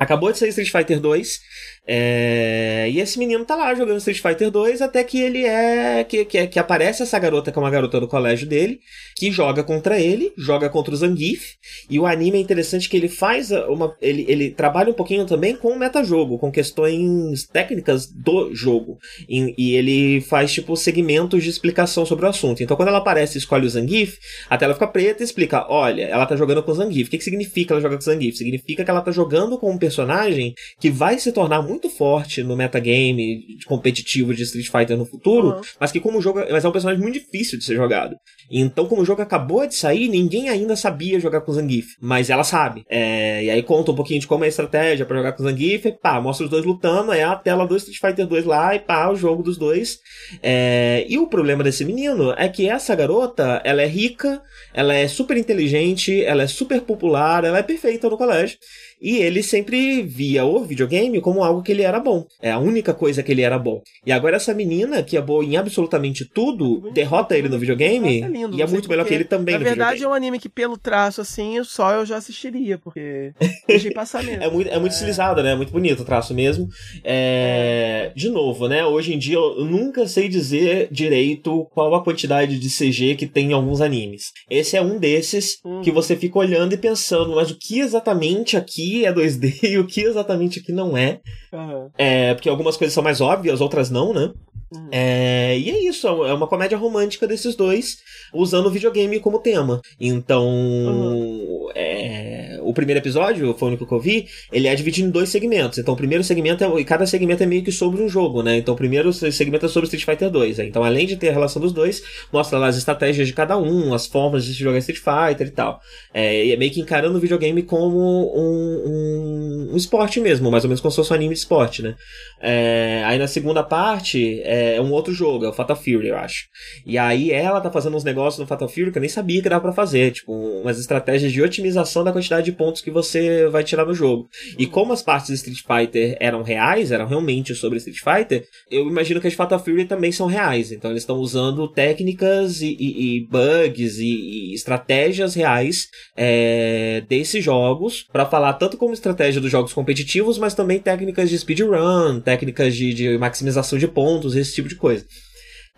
Acabou de sair Street Fighter 2. é, E esse menino tá lá jogando Street Fighter 2 até que ele é. Que, que, que aparece essa garota, que é uma garota do colégio dele, que joga contra ele, joga contra o Zangief. E o anime é interessante que ele faz uma. Ele, ele trabalha um pouquinho também com o metajogo, com questões técnicas do jogo. E, e ele faz, tipo, segmentos de explicação sobre o assunto. Então, quando ela aparece e escolhe o Zangief, a tela fica preta e explica: olha, ela tá jogando com o Zangief. O que, que significa ela jogar com o Zangief? Significa que ela tá jogando com um personagem que vai se tornar muito forte no metagame competitivo de Street Fighter no futuro, Uhum. mas que como o jogo. Mas é um personagem muito difícil de ser jogado. Então, como o jogo acabou de sair, ninguém ainda sabia jogar com o Zangief. Mas ela sabe. É, e aí conta um pouquinho de como é a estratégia pra jogar com o Zangief. E pá, mostra os dois lutando. É a tela do Street Fighter 2 lá e pá, o jogo dos dois. É, e o problema desse menino é que essa garota, ela é rica, ela é super inteligente, ela é super popular, ela é perfeita no colégio. E ele sempre via o videogame como algo que ele era bom. É a única coisa que ele era bom. E agora essa menina, que é boa em absolutamente tudo, derrota ele no videogame. Nossa, é lindo, e é muito melhor que ele também Na no verdade, videogame. é um anime que, pelo traço, assim, só eu já assistiria, porque deixei passar mesmo. É muito, é muito estilizado, né? É muito bonito o traço mesmo. É, De novo, né? Hoje em dia eu nunca sei dizer direito qual a quantidade de CG que tem em alguns animes. Esse é um desses Uhum. que você fica olhando e pensando, mas o que exatamente aqui é 2D e o que exatamente aqui não é? Aham. É, porque algumas coisas são mais óbvias, outras não, né? Uhum. É, e é isso, é uma comédia romântica desses dois, usando o videogame como tema. Então, é, o primeiro episódio, foi o único que eu vi, ele é dividido em dois segmentos. Então, o primeiro segmento, é, e cada segmento é meio que sobre um jogo, né? Então, o primeiro segmento é sobre Street Fighter 2. né? Então, além de ter a relação dos dois, mostra lá as estratégias de cada um, as formas de se jogar Street Fighter e tal. É, e é meio que encarando o videogame como um, um, um esporte mesmo, mais ou menos como se fosse um anime de esporte, né? É, aí na segunda parte é um outro jogo, é o Fatal Fury, eu acho. E aí ela tá fazendo uns negócios no Fatal Fury que eu nem sabia que dava pra fazer, tipo, umas estratégias de otimização da quantidade de pontos que você vai tirar no jogo. E como as partes de Street Fighter eram reais, eram realmente sobre Street Fighter, eu imagino que as Fatal Fury também são reais. Então eles estão usando técnicas e, e- e bugs e, e estratégias reais é, desses jogos pra falar tanto como estratégia dos jogos competitivos, mas também técnicas de speedrun, técnicas de, de maximização de pontos, esse tipo de coisa.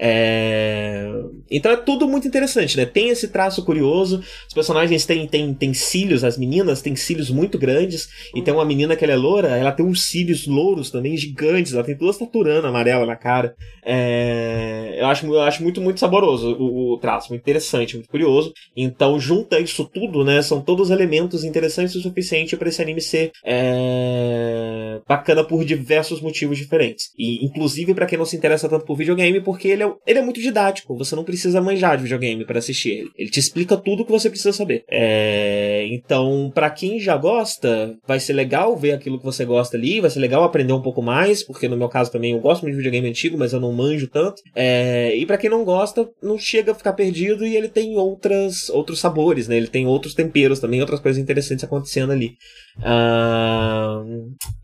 É... Então é tudo muito interessante, né? Tem esse traço curioso, os personagens têm, têm, têm cílios, as meninas têm cílios muito grandes, e tem uma menina que ela é loura, ela tem uns cílios louros também gigantes, ela tem duas taturanas amarelas na cara. É... Eu, acho, eu acho muito, muito saboroso o, o traço, muito interessante, muito curioso. Então junta isso tudo, né? São todos elementos interessantes o suficiente para esse anime ser é... bacana por diversos motivos diferentes. E inclusive para quem não se interessa tanto por videogame, porque ele é, ele é muito didático. Você não precisa manjar de videogame para assistir ele. Ele te explica tudo o que você precisa saber. É... Então, para quem já gosta, vai ser legal ver aquilo que você gosta ali, vai ser legal aprender um pouco mais, porque no meu caso também eu gosto muito de videogame antigo, mas eu não manjo tanto. É... E para quem não gosta, não chega a ficar perdido e ele tem outras, outros sabores, né? Ele tem outros temperos também, outras coisas interessantes acontecendo ali. Ah,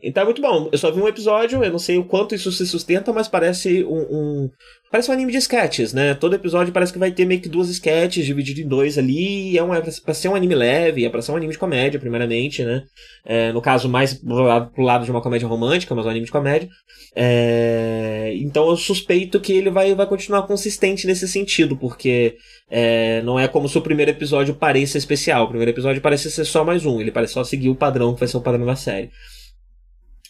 então é muito bom. Eu só vi um episódio, eu não sei o quanto isso se sustenta, mas parece um, um, Parece um anime de sketches, né? Todo episódio parece que vai ter meio que duas sketches dividido em dois ali. É, um, é pra ser um anime leve, é pra ser um anime de comédia, primeiramente, né? É, no caso, mais pro lado, pro lado de uma comédia romântica, mas um anime de comédia. É, então eu suspeito que ele vai, vai continuar consistente nesse sentido, porque é, não é como se o primeiro episódio pareça especial. O primeiro episódio parece ser só mais um, ele parece só seguir o padrão que vai ser o padrão da série.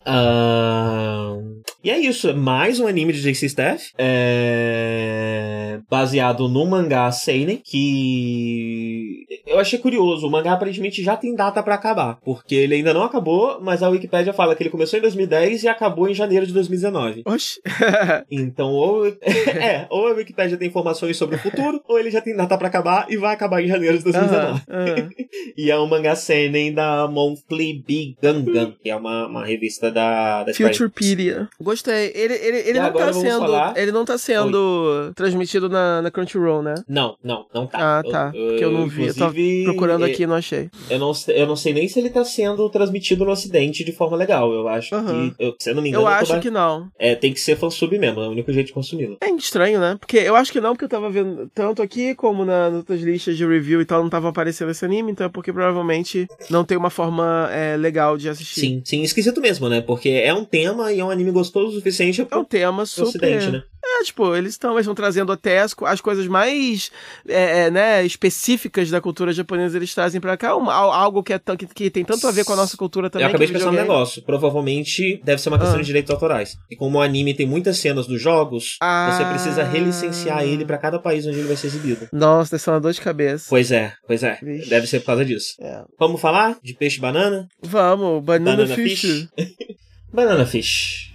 Uh, e é isso, mais um anime de JC Staff, é, baseado no mangá Seinen, que eu achei curioso. O mangá aparentemente já tem data para acabar, porque ele ainda não acabou, mas a Wikipedia fala que ele começou em 2010 e acabou em janeiro de 2019. Oxi. então, ou, é, ou a Wikipedia tem informações sobre o futuro, ou ele já tem data para acabar e vai acabar em janeiro de 2019. Uhum, uhum. e é um mangá Seinen da Monthly Big Gangan, que é uma, uma revista da, da Futurepedia. Gostei. Ele, ele, ele, não tá sendo, falar... ele não tá sendo Oi. transmitido na, na Crunchyroll, né? Não, não, não tá. Ah, tá. Eu, Porque eu não vi. Eu tava procurando aqui não achei. Eu não, eu não sei nem se ele tá sendo transmitido no ocidente de forma legal. Eu acho uhum. que. Eu, se eu não me engano. Eu acho que não. É, tem que ser fansub mesmo. É o único jeito de consumi-lo. É estranho, né? Porque eu acho que não, porque eu tava vendo tanto aqui como nas outras listas de review e tal, não tava aparecendo esse anime, então é porque provavelmente não tem uma forma é, legal de assistir. Sim, sim, esquisito mesmo, né? Porque é um tema e é um anime gostoso o suficiente É um tema super... Ocidente, né? É, tipo, eles estão eles trazendo até as, as coisas mais é, é, né, específicas da cultura japonesa, eles trazem pra cá algo que, é que, que, tem tanto a ver com a nossa cultura também. Eu acabei de pensar um negócio. Provavelmente deve ser uma questão ah. de direitos autorais. E como o anime tem muitas cenas dos jogos, ah. você precisa relicenciar ele para cada país onde ele vai ser exibido. Nossa, deve ser uma dor de cabeça. Pois é, pois é. Vixe. Deve ser por causa disso. É. Vamos falar de peixe banana? Vamos, banana, banana fish. fish. banana fish.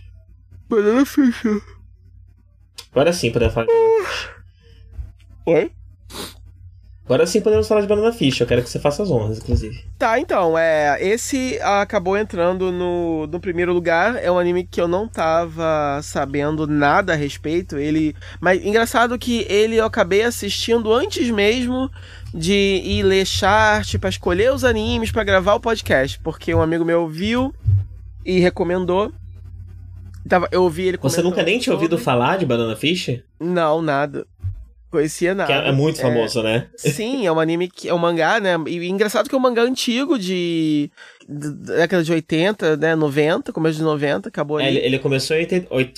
Banana fish. Agora sim podemos falar de Oi? Agora sim podemos falar de Banana Fish. Eu quero que você faça as honras, inclusive. Tá, então, é. Esse acabou entrando no, no primeiro lugar. É um anime que eu não tava sabendo nada a respeito. Ele. Mas engraçado que ele eu acabei assistindo antes mesmo de ir ler chart pra escolher os animes para gravar o podcast. Porque um amigo meu viu e recomendou. Tava, eu ouvi ele Você nunca nem tinha ouvido falar de Banana Fish? Não, nada. Conhecia nada. Que é, muito é, famoso, é, né? Sim, é um anime que é um mangá, né? E engraçado que é um mangá antigo de, década de 80, né? 90, começo de 90, acabou é, ali. É, ele, começou em,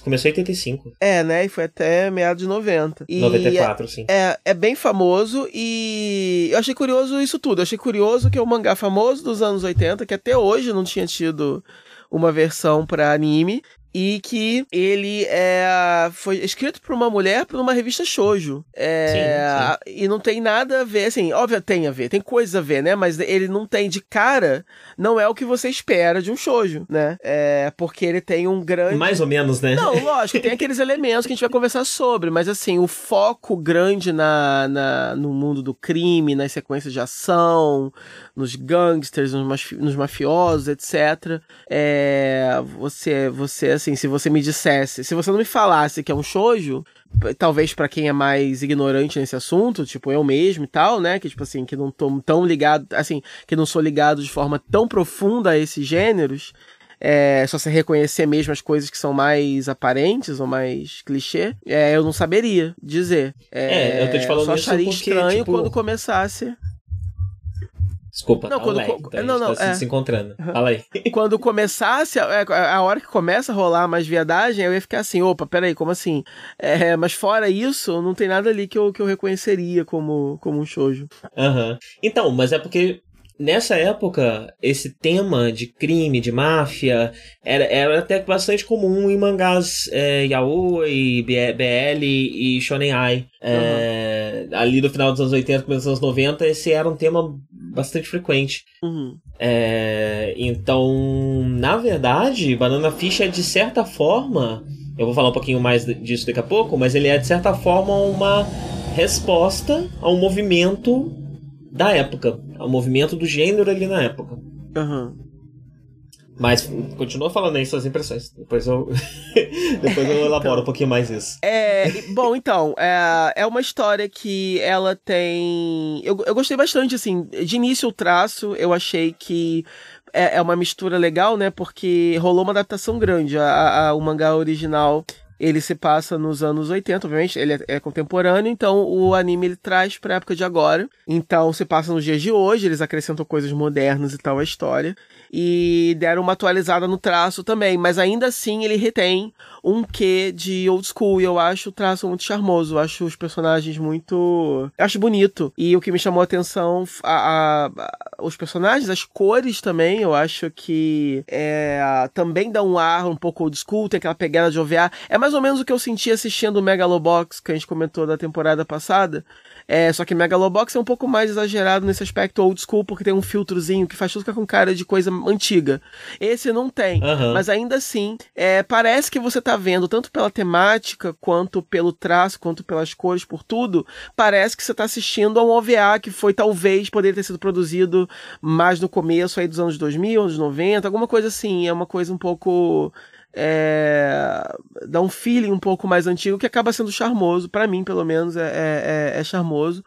começou em 85. É, né? E foi até meados de 90. E 94, é, sim. É, é bem famoso e eu achei curioso isso tudo. Eu achei curioso que é um mangá famoso dos anos 80, que até hoje não tinha tido uma versão para anime e que ele é, foi escrito por uma mulher por uma revista shoujo. É, sim, sim. E não tem nada a ver, assim, óbvio tem a ver, tem coisa a ver, né? Mas ele não tem de cara, não é o que você espera de um shoujo, né? É, porque ele tem um grande... Mais ou menos, né? Não, lógico, tem aqueles elementos que a gente vai conversar sobre, mas assim, o foco grande na, na no mundo do crime, nas sequências de ação, nos gangsters, nos, nos mafiosos, etc. É, você, você, assim, se você me dissesse, se você não me falasse que é um shoujo, talvez para quem é mais ignorante nesse assunto, tipo eu mesmo e tal, né, que tipo assim, que não tô tão ligado, assim, que não sou ligado de forma tão profunda a esses gêneros, é só você reconhecer mesmo as coisas que são mais aparentes ou mais clichê, é, eu não saberia dizer. É, é eu tô te falando só acharia porque, estranho tipo... quando começasse Desculpa, Não, tá quando co- tá? A gente não, não, tá se- é. se encontrando. Fala aí. Quando começasse, a, é, a hora que começa a rolar mais viadagem, eu ia ficar assim, opa, peraí, como assim? É, mas fora isso, não tem nada ali que eu, que eu reconheceria como, como um shoujo. Aham. Então, mas é porque nessa época, esse tema de crime, de máfia, era, era até bastante comum em mangás é, yaoi, BL e Shonen Ai. É, Ali no final dos anos 80, começo dos anos 90, esse era um tema bastante frequente. Uhum. É, então, na verdade, Banana Fish é de certa forma. Eu vou falar um pouquinho mais disso daqui a pouco, mas ele é de certa forma uma resposta a um movimento da época, ao movimento do gênero ali na época. Aham. Mas continua falando aí suas impressões. Depois eu depois eu elaboro um pouquinho mais isso. É, bom, então, é, é uma história que ela tem. Eu, eu gostei bastante, assim. De início, o traço, eu achei que é, é uma mistura legal, né? Porque rolou uma adaptação grande. A, a- o mangá original. Ele se passa nos anos 80, obviamente, ele é, é contemporâneo, então o anime ele traz pra época de agora. Então se passa nos dias de hoje, eles acrescentam coisas modernas e tal à história. E deram uma atualizada no traço também, mas ainda assim ele retém um quê de old school. E eu acho o traço muito charmoso. Eu acho os personagens muito. Eu acho bonito. E o que me chamou a atenção, a, a- a- os personagens, as cores também, eu acho que é, também dá um ar um pouco old school, tem aquela pegada de OVA. É mais ou menos o que eu senti assistindo o Megalobox, que a gente comentou da temporada passada. É, só que Megalobox é um pouco mais exagerado nesse aspecto old school, porque tem um filtrozinho que faz tudo ficar com cara de coisa antiga. Esse não tem. Aham. Mas ainda assim, é, parece que você tá vendo, tanto pela temática, quanto pelo traço, quanto pelas cores, por tudo, parece que você tá assistindo a um OVA que foi talvez poderia ter sido produzido mais no começo aí dos anos 2000, anos 90, alguma coisa assim. É uma coisa um pouco. É, dá um feeling um pouco mais antigo que acaba sendo charmoso, pra mim, pelo menos, é, é, é- é charmoso.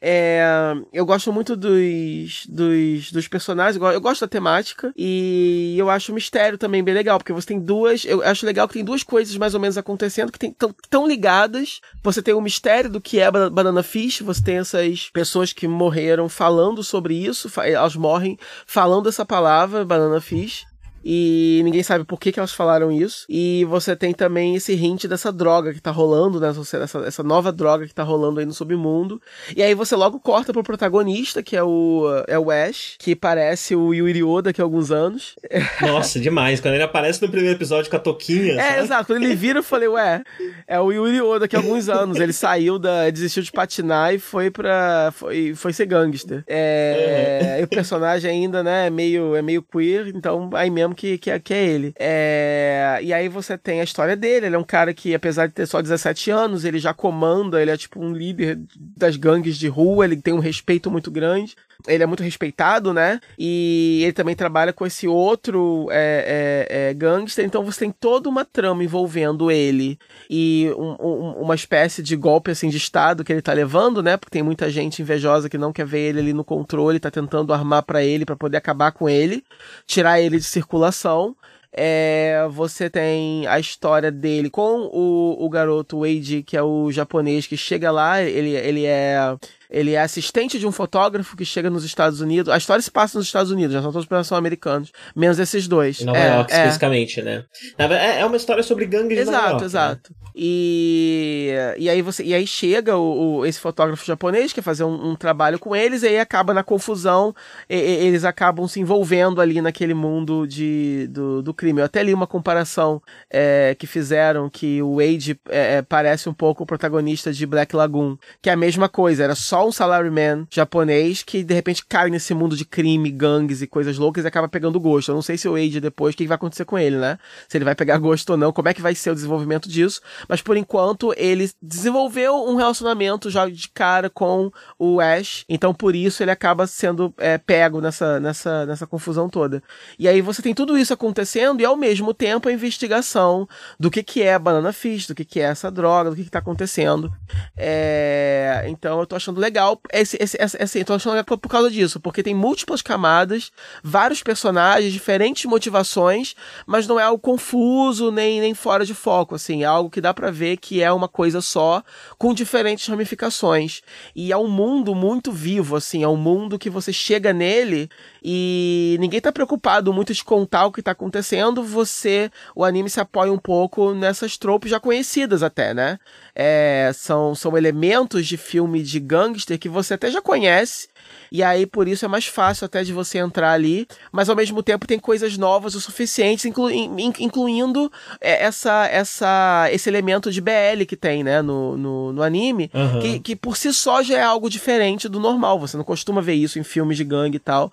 É, eu gosto muito dos, dos, dos personagens, eu go- eu gosto da temática e eu acho o mistério também bem legal, porque você tem duas. Eu acho legal que tem duas coisas mais ou menos acontecendo que estão tão ligadas. Você tem o mistério do que é ba- Banana Fish, você tem essas pessoas que morreram falando sobre isso, elas morrem falando essa palavra, Banana Fish. E ninguém sabe por que, que elas falaram isso. E você tem também esse hint dessa droga que tá rolando, né? Essa, essa, nova droga que tá rolando aí no submundo. E aí você logo corta pro protagonista, que é o, é o Ash, que parece o Yuri Oda daqui a alguns anos. Nossa, demais. Quando ele aparece no primeiro episódio com a toquinha, É, sabe? exato. Quando ele vira, eu falei, ué, é o Yuri Oda daqui a alguns anos. Ele saiu da. desistiu de patinar e foi pra. foi, foi ser gangster. É. E o personagem ainda, né, é meio, é meio queer, então aí mesmo que, que, é, que é ele. É, e aí você tem a história dele. Ele é um cara que, apesar de ter só 17 anos, ele já comanda, ele é tipo um líder das gangues de rua, ele tem um respeito muito grande. Ele é muito respeitado, né? E ele também trabalha com esse outro é, é, é, gangster. Então você tem toda uma trama envolvendo ele e um- um- uma espécie de golpe assim de estado que ele tá levando, né? Porque tem muita gente invejosa que não quer ver ele ali no controle, tá tentando armar pra ele pra poder acabar com ele, tirar ele de circulação. É, você tem a história dele com o, o garoto Wade, que é o japonês que chega lá, ele, ele é ele é assistente de um fotógrafo que chega nos Estados Unidos. A história se passa nos Estados Unidos, já são todos personagens são americanos, menos esses dois. Em Nova é, York, é. especificamente, né? É- é uma história sobre gangues de Nova Exato, York. né? exato. E, e aí você e aí chega o, o- esse fotógrafo japonês que quer fazer um, um trabalho com eles e aí acaba na confusão e- e- eles acabam se envolvendo ali naquele mundo de, do, do crime. Eu até li uma comparação é, que fizeram que o Wade é, é, parece um pouco o protagonista de Black Lagoon, que é a mesma coisa, era só um salaryman japonês que de repente cai nesse mundo de crime, gangues e coisas loucas e acaba pegando gosto. Eu não sei se o Wade depois, o que vai acontecer com ele, né? Se ele vai pegar gosto ou não, como é que vai ser o desenvolvimento disso, mas por enquanto ele desenvolveu um relacionamento já de cara com o Ash, então por isso ele acaba sendo é, pego nessa, nessa, nessa confusão toda. E aí você tem tudo isso acontecendo e ao mesmo tempo a investigação do que que é Banana Fish, do que que é essa droga, do que que tá acontecendo. É, então eu tô achando legal. Esse, esse, esse, assim, tô achando legal por causa disso, porque tem múltiplas camadas, vários personagens, diferentes motivações, mas não é algo confuso nem, nem fora de foco, assim. É algo que dá para ver que é uma coisa só, com diferentes ramificações. E é um mundo muito vivo, assim. É um mundo que você chega nele e ninguém tá preocupado muito de contar o que tá acontecendo. Você, o anime se apoia um pouco nessas tropes já conhecidas até, né? É, são, são elementos de filme de gangster que você até já conhece e aí, por isso, é mais fácil até de você entrar ali, mas ao mesmo tempo tem coisas novas o suficiente, inclu incluindo é, essa, essa, esse elemento de BL que tem, né, no, no, no anime, uhum. que, que por si só já é algo diferente do normal. Você não costuma ver isso em filmes de gangue e tal.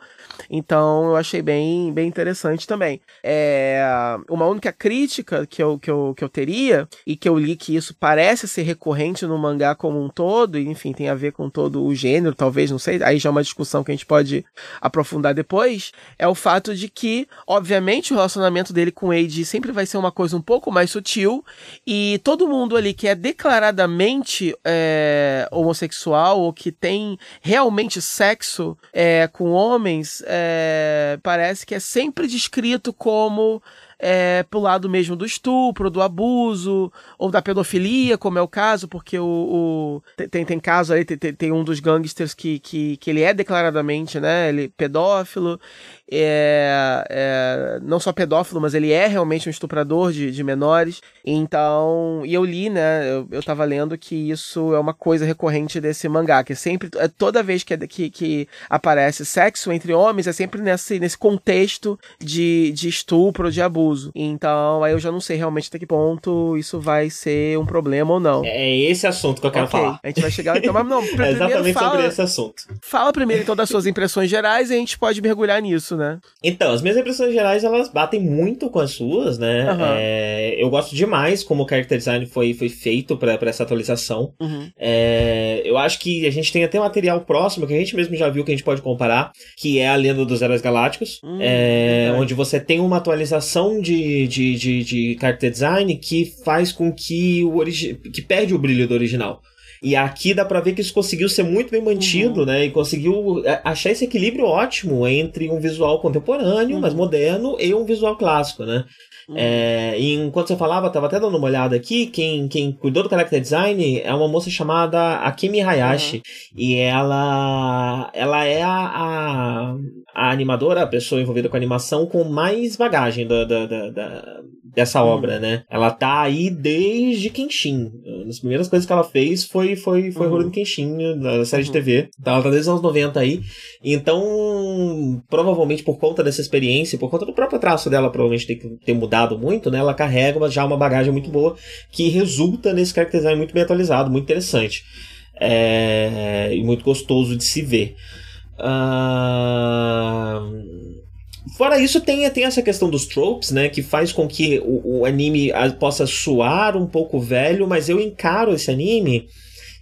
Então eu achei bem, bem interessante também. É, uma única crítica que eu, que, eu, que eu teria, e que eu li que isso parece ser recorrente no mangá como um todo, e enfim, tem a ver com todo o gênero, talvez, não sei, aí já é uma discussão que a gente pode aprofundar depois, é o fato de que, obviamente, o relacionamento dele com Eiji sempre vai ser uma coisa um pouco mais sutil, e todo mundo ali que é declaradamente é, homossexual ou que tem realmente sexo é, com homens, é, parece que é sempre descrito como é, pro lado mesmo do estupro, do abuso, ou da pedofilia, como é o caso, porque o, o tem, tem caso aí, tem, tem um dos gangsters que, que, que ele é declaradamente, né, ele é pedófilo, é, é, não só pedófilo, mas ele é realmente um estuprador de, de menores. Então, e eu li, né? Eu, eu tava lendo que isso é uma coisa recorrente desse mangá, que sempre, é, toda vez que, é que, que aparece sexo entre homens, é sempre nesse, nesse contexto de, de estupro, de abuso. Então, aí eu já não sei realmente até que ponto isso vai ser um problema ou não. É esse assunto que eu quero okay, falar. A gente vai chegar então, mas não, é exatamente fala, sobre esse assunto. Fala primeiro então das suas impressões gerais e a gente pode mergulhar nisso né? Então, as minhas impressões gerais, elas batem muito com as suas, né? Uhum. É, eu gosto demais como o character design foi, foi feito para essa atualização. Uhum. É, eu acho que a gente tem até material próximo, que a gente mesmo já viu que a gente pode comparar, que é a Lenda dos Heróis Galácticos, uhum. é, onde você tem uma atualização de, de, de, de character design que faz com que o que perde o brilho do original. E aqui dá pra ver que isso conseguiu ser muito bem mantido, uhum. né? E conseguiu é, achar esse equilíbrio ótimo entre um visual contemporâneo, uhum. mas moderno, e um visual clássico, né? Uhum. É, e enquanto você falava, tava até dando uma olhada aqui, quem, quem cuidou do character design é uma moça chamada Akemi Hayashi. Uhum. E ela ela é a, a, a, animadora, a pessoa envolvida com animação com mais bagagem da, da, da, da dessa uhum. obra, né? Ela tá aí desde Kenshin. As primeiras coisas que ela fez foi foi foi uhum. Kenshin, da série de uhum. TV. Então ela tá desde os anos 90 aí. Então, provavelmente por conta dessa experiência, por conta do próprio traço dela, provavelmente ter, ter mudado muito, né? Ela carrega já uma bagagem muito boa que resulta nesse character design muito bem atualizado, muito interessante. É, e muito gostoso de se ver. Uh... Fora isso, tem, tem essa questão dos tropes, né? Que faz com que o, o anime possa soar um pouco velho, mas eu encaro esse anime,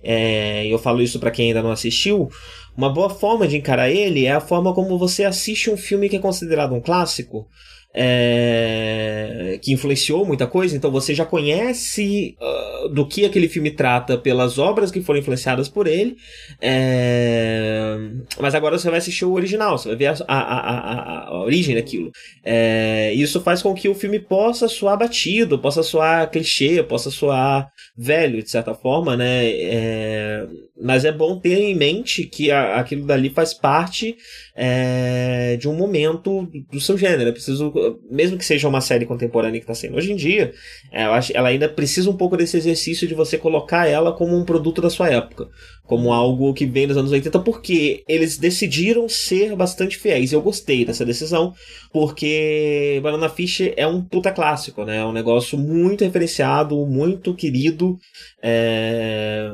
é, eu falo isso para quem ainda não assistiu, uma boa forma de encarar ele é a forma como você assiste um filme que é considerado um clássico é, que influenciou muita coisa, então você já conhece uh, do que aquele filme trata pelas obras que foram influenciadas por ele, é, mas agora você vai assistir o original, você vai ver a, a, a, a origem daquilo. É, isso faz com que o filme possa soar batido, possa soar clichê, possa soar velho, de certa forma, né? É, mas é bom ter em mente que aquilo dali faz parte é, de um momento do seu gênero. É preciso mesmo que seja uma série contemporânea que está sendo hoje em dia, é, acho, ela ainda precisa um pouco desse exercício de você colocar ela como um produto da sua época, como algo que vem dos anos 80, porque eles decidiram ser bastante fiéis. Eu gostei dessa decisão, porque Banana Fish é um puta clássico, né? É um negócio muito referenciado, muito querido. É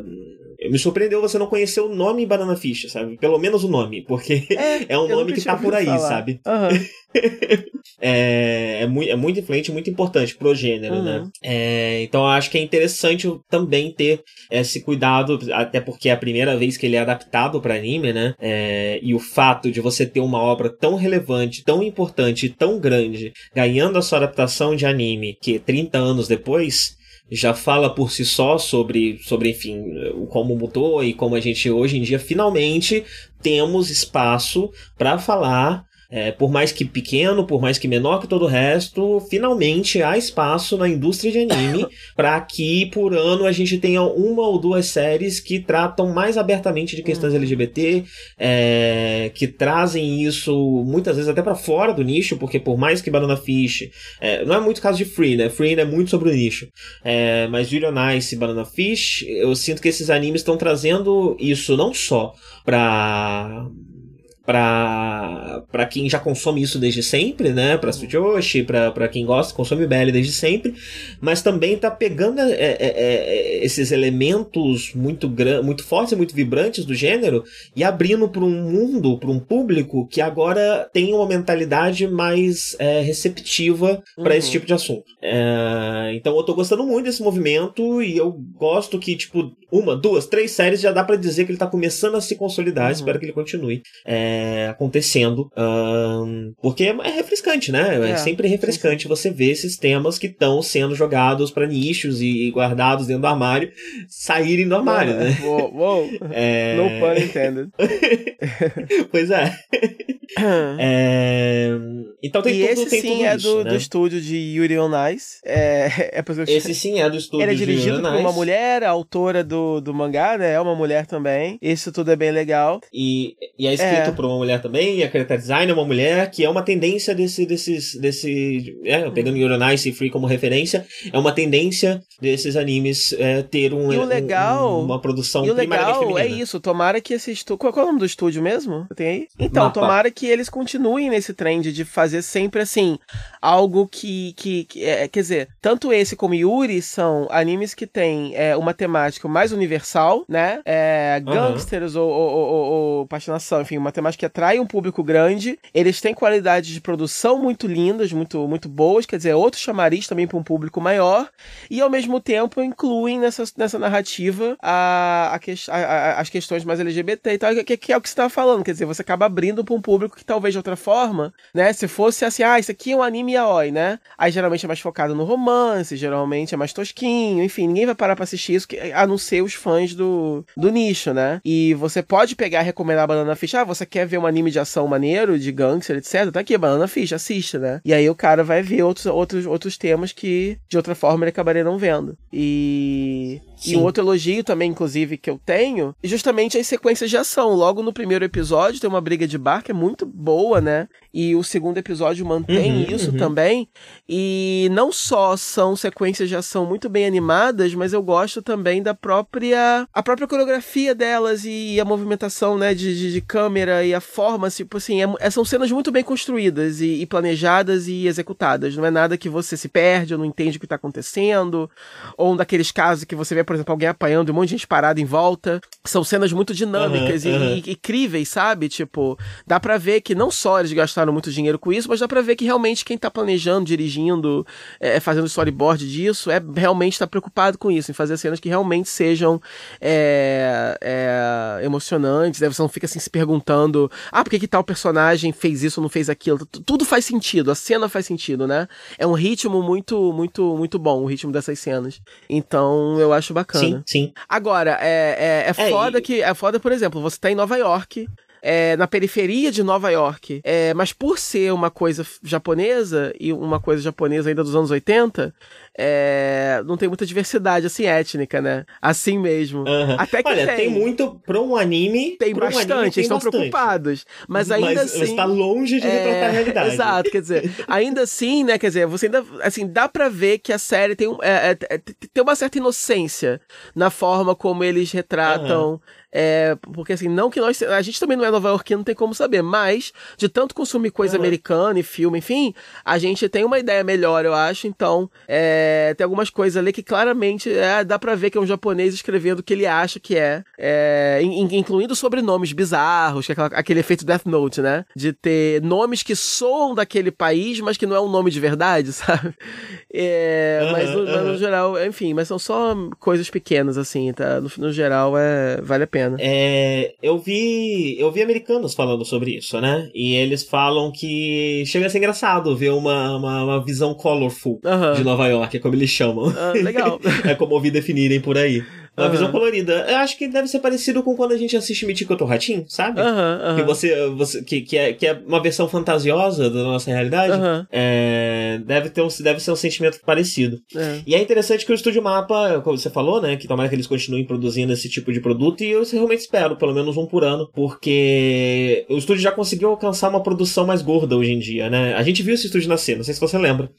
me surpreendeu você não conhecer o nome Banana Fish, sabe? Pelo menos o nome, porque é, é um nome que tá por aí, falar. sabe? Uhum. é, é, muito, é muito influente, muito importante pro gênero, uhum. né? É, então eu acho que é interessante também ter esse cuidado, até porque é a primeira vez que ele é adaptado para anime, né? É, e o fato de você ter uma obra tão relevante, tão importante, tão grande, ganhando a sua adaptação de anime, que 30 anos depois, já fala por si só sobre, sobre enfim, como mudou e como a gente hoje em dia finalmente temos espaço para falar é, por mais que pequeno, por mais que menor que todo o resto, finalmente há espaço na indústria de anime para que por ano a gente tenha uma ou duas séries que tratam mais abertamente de questões Uhum. LGBT, é, que trazem isso muitas vezes até para fora do nicho, porque por mais que Banana Fish, é, não é muito caso de Free, né? Free é muito sobre o nicho, é, mas Julian Ice e Banana Fish, eu sinto que esses animes estão trazendo isso não só pra pra quem já consome isso desde sempre, né? Pra Tsujoshi, pra, pra quem gosta, consome BL desde sempre, mas também tá pegando é, é, é, esses elementos muito, muito fortes e muito vibrantes do gênero e abrindo para um mundo, para um público que agora tem uma mentalidade mais é, receptiva para Uhum. esse tipo de assunto. É, então eu tô gostando muito desse movimento e eu gosto que, tipo, uma, duas, três séries já dá pra dizer que ele tá começando a se consolidar. Uhum. Espero que ele continue é, acontecendo. ahn, porque é é refrescante, né? É, É, sempre refrescante você ver esses temas que estão sendo jogados pra nichos e guardados dentro do armário saírem do armário, né? Uou, uou. É... No pun intended. Pois é. É, Então tem e tudo, esse tem sim é isso, do, né? do estúdio de Yuri on Ice. É, é eu Esse sim é do estúdio Ele é de dirigido Yuri por uma mulher, autora do, do mangá, né? É uma mulher também. Isso tudo é bem legal. E, e é escrito É. por uma mulher também, e a character design é uma mulher, que é uma tendência desse, desses, desse, é, pegando Uhum. Yuri on Ice e Free como referência, é uma tendência desses animes é, ter um, legal- um- uma produção E o legal é isso, tomara que esse estúdio. Qual, qual é o nome do estúdio mesmo? Tem aí? Então, Mapa. tomara que eles continuem nesse trend de fazer sempre assim, algo que. que, que é, quer dizer, tanto esse como Yuri são animes que têm é, uma temática mais universal, né? É, gangsters ou, ou, ou, ou, ou patinação, enfim, uma temática que atrai um público grande. Eles têm qualidades de produção muito lindas, muito, muito boas, quer dizer, outro chamariz também para um público maior. E ao mesmo tempo incluem nessa, nessa narrativa a, a, que- a- a- as questões mais LGBT e tal, que, que é o que você estava falando. Quer dizer, você acaba abrindo para um público que talvez de outra forma, né? Se fosse assim, ah, isso aqui é um anime yaoi, né? Aí geralmente é mais focado no romance, geralmente é mais tosquinho, enfim, ninguém vai parar pra assistir isso, a não ser os fãs do, do nicho, né? E você pode pegar e recomendar a Banana Fish, ah, você quer ver um anime de ação maneiro, de gangster, etc. Tá aqui, Banana Fish, assista, né? E aí o cara vai ver outros, outros, outros temas que de outra forma ele acabaria não vendo. E. E Sim. um outro elogio também, inclusive, que eu tenho, é justamente as sequências de ação. Logo no primeiro episódio tem uma briga de bar que é muito boa, né? E o segundo episódio mantém Uhum, isso uhum. também. E não só são sequências de ação muito bem animadas, mas eu gosto também da própria a própria coreografia delas e a movimentação, né, de, de, de câmera e a forma, tipo assim, é- são cenas muito bem construídas e, e planejadas e executadas. Não é nada que você se perde ou não entende o que tá acontecendo, ou um daqueles casos que você vê, por exemplo, alguém apanhando e um monte de gente parada em volta. São cenas muito dinâmicas Aham, e, aham. e- e críveis, sabe? Tipo, dá pra ver que não só eles gastaram muito dinheiro com isso, mas dá pra ver que realmente quem tá planejando, dirigindo, é, fazendo storyboard disso, é realmente tá preocupado com isso, em fazer cenas que realmente sejam é, é, emocionantes. Né? Você não fica assim se perguntando, ah, por que, que tal personagem fez isso ou não fez aquilo? Tu- Tudo faz sentido, a cena faz sentido, né? É um ritmo muito, muito, muito bom, o ritmo dessas cenas. Então, eu acho bacana. Sim, sim. Agora, é, é, é É, foda e- que. É foda, por exemplo, você tá em Nova York. é, na periferia de Nova York, é, mas por ser uma coisa japonesa e uma coisa japonesa ainda dos anos 80, é, não tem muita diversidade assim étnica, né? Assim mesmo. Aham. Até que Olha, tem. tem. muito. Pra um anime. Tem pra um bastante, anime, eles tem estão bastante. preocupados. Mas ainda mas, assim. Mas tá longe de retratar a realidade. Exato, quer dizer, ainda assim, né, quer dizer, você ainda, assim, dá pra ver que a série tem, um, é, é, é, tem uma certa inocência na forma como eles retratam, é, porque assim, não que nós, a gente também não é nova-iorquino, não tem como saber, mas de tanto consumir coisa Aham. americana e filme, enfim, a gente tem uma ideia melhor, eu acho, então, é, tem algumas coisas ali que claramente é, dá pra ver que é um japonês escrevendo o que ele acha que é, é in- in- incluindo sobrenomes bizarros, que é aquela- aquele efeito Death Note, né? De ter nomes que soam daquele país, mas que não é um nome de verdade, sabe? É, mas, no, mas no geral, enfim, mas são só coisas pequenas, assim, tá? No, no geral, é, vale a pena. É, eu vi eu vi americanos falando sobre isso, né? E eles falam que chega a ser engraçado ver uma, uma, uma visão colorful Aham. de Nova York. É como eles chamam. Ah, legal. é como ouvi definirem por aí. Uma Aham. visão colorida. Eu acho que deve ser parecido com quando a gente assiste Mítico Ratinho, sabe? Aham, Que aham. você, você que, que, é, que é uma versão fantasiosa da nossa realidade. É, deve, ter um, deve ser um sentimento parecido. É. E é interessante que o Estúdio Mapa, como você falou, né? Que tomara que eles continuem produzindo esse tipo de produto. E eu realmente espero, pelo menos um por ano. Porque o estúdio já conseguiu alcançar uma produção mais gorda hoje em dia, né? A gente viu esse estúdio nascer, não sei se você lembra.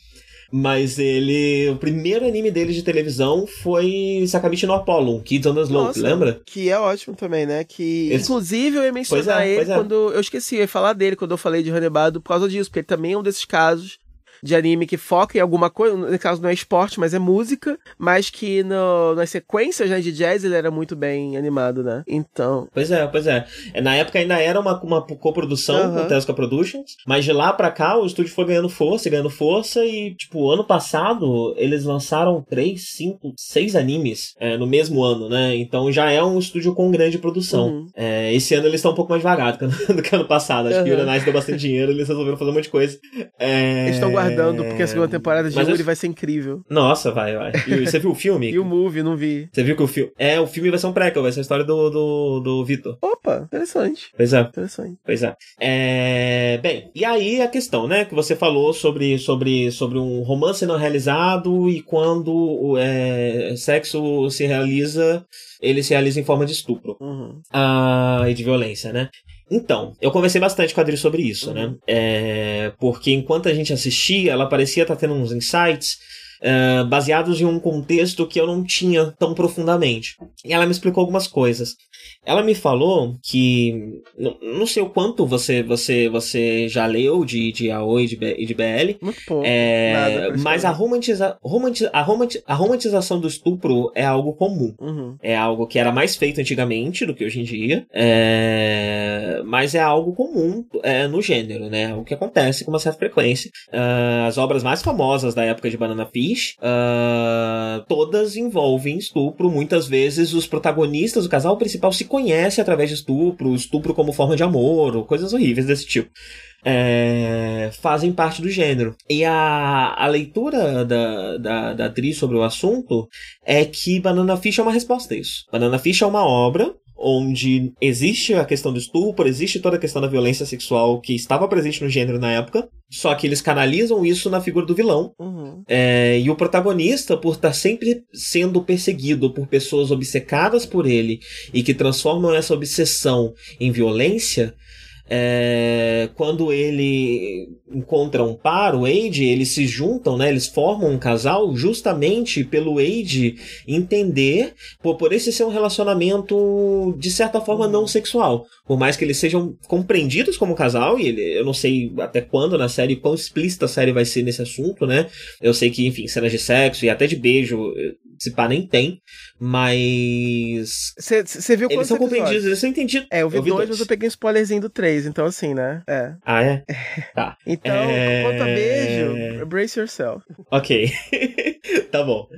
Mas ele. O primeiro anime dele de televisão foi Sakamichi no Apollo, Kids on the Slope, Nossa. lembra? Que é ótimo também, né? Que. Esse- Inclusive, eu ia mencionar é, ele é. quando. Eu esqueci, eu ia falar dele quando eu falei de Hanebado por causa disso, porque ele também é um desses casos de anime que foca em alguma coisa. No caso, não é esporte, mas é música. Mas que no, nas sequências né, de jazz ele era muito bem animado, né? Então. Pois é, pois é. É, Na época ainda era uma, uma coprodução Aham. com Tesca Productions, mas de lá pra cá o estúdio foi ganhando força, ganhando força, e, tipo, ano passado eles lançaram três, cinco, seis animes é, no mesmo ano, né? Então já é um estúdio com grande produção. Uhum. É, esse ano eles estão um pouco mais devagar do que, ano- do que ano passado. Acho que o. Uranite deu bastante dinheiro, eles resolveram fazer um monte de coisa. É... Eles estão guardando, porque a segunda temporada de Mas eu- Yuri vai ser incrível. Nossa, vai, vai. E você viu o filme? E o movie, não vi. Você viu que o filme. É, o filme vai ser um prequel, vai ser a história do, do, do Vitor. Opa, interessante. Pois é. Interessante. Pois é. É, Bem, e aí a questão, né, que você falou sobre, sobre, sobre um romance não realizado e quando o é, sexo se realiza, ele se realiza em forma de estupro Uhum. ah, e de violência, né? Então, eu conversei bastante com a Adri sobre isso, né? É, porque enquanto a gente assistia, ela parecia estar tendo uns insights é, baseados em um contexto que eu não tinha tão profundamente. E ela me explicou algumas coisas. Ela me falou que não, não sei o quanto você você você já leu de de AOI e de, de BL, Muito pouco. é, mas a, romantiza, romanti, a, romanti, a romantização do estupro é algo comum. Uhum. É algo que era mais feito antigamente do que hoje em dia, é, mas é algo comum é, no gênero, né? O que acontece com uma certa frequência. Ah, as obras mais famosas da época de Banana Fish, ah, todas envolvem estupro. Muitas vezes os protagonistas, o casal principal, se conhece através de estupro, estupro como forma de amor, coisas horríveis desse tipo. É, fazem parte do gênero. E a, a leitura da, da, da atriz sobre o assunto é que Banana Fish é uma resposta a isso. Banana Fish é uma obra onde existe a questão do estupro, existe toda a questão da violência sexual que estava presente no gênero na época, só que eles canalizam isso na figura do vilão. Uhum. É, e o protagonista, por estar sempre sendo perseguido por pessoas obcecadas por ele e que transformam essa obsessão em violência, é, quando ele encontra um par, o Wade, eles se juntam, né? Eles formam um casal justamente pelo Wade entender, por, por esse ser um relacionamento de certa forma não sexual. Por mais que eles sejam compreendidos como casal, e ele, eu não sei até quando na série, quão explícita a série vai ser nesse assunto, né? Eu sei que, enfim, cenas de sexo e até de beijo, se pá, nem tem, mas. Você viu Eles são compreendidos, eles são entendidos. É, eu vi, Eu vi dois, dois. mas eu peguei um spoilerzinho do três, então assim, né? É. Ah, é? Tá. Então, É. quanto a beijo, brace yourself. Ok. tá bom.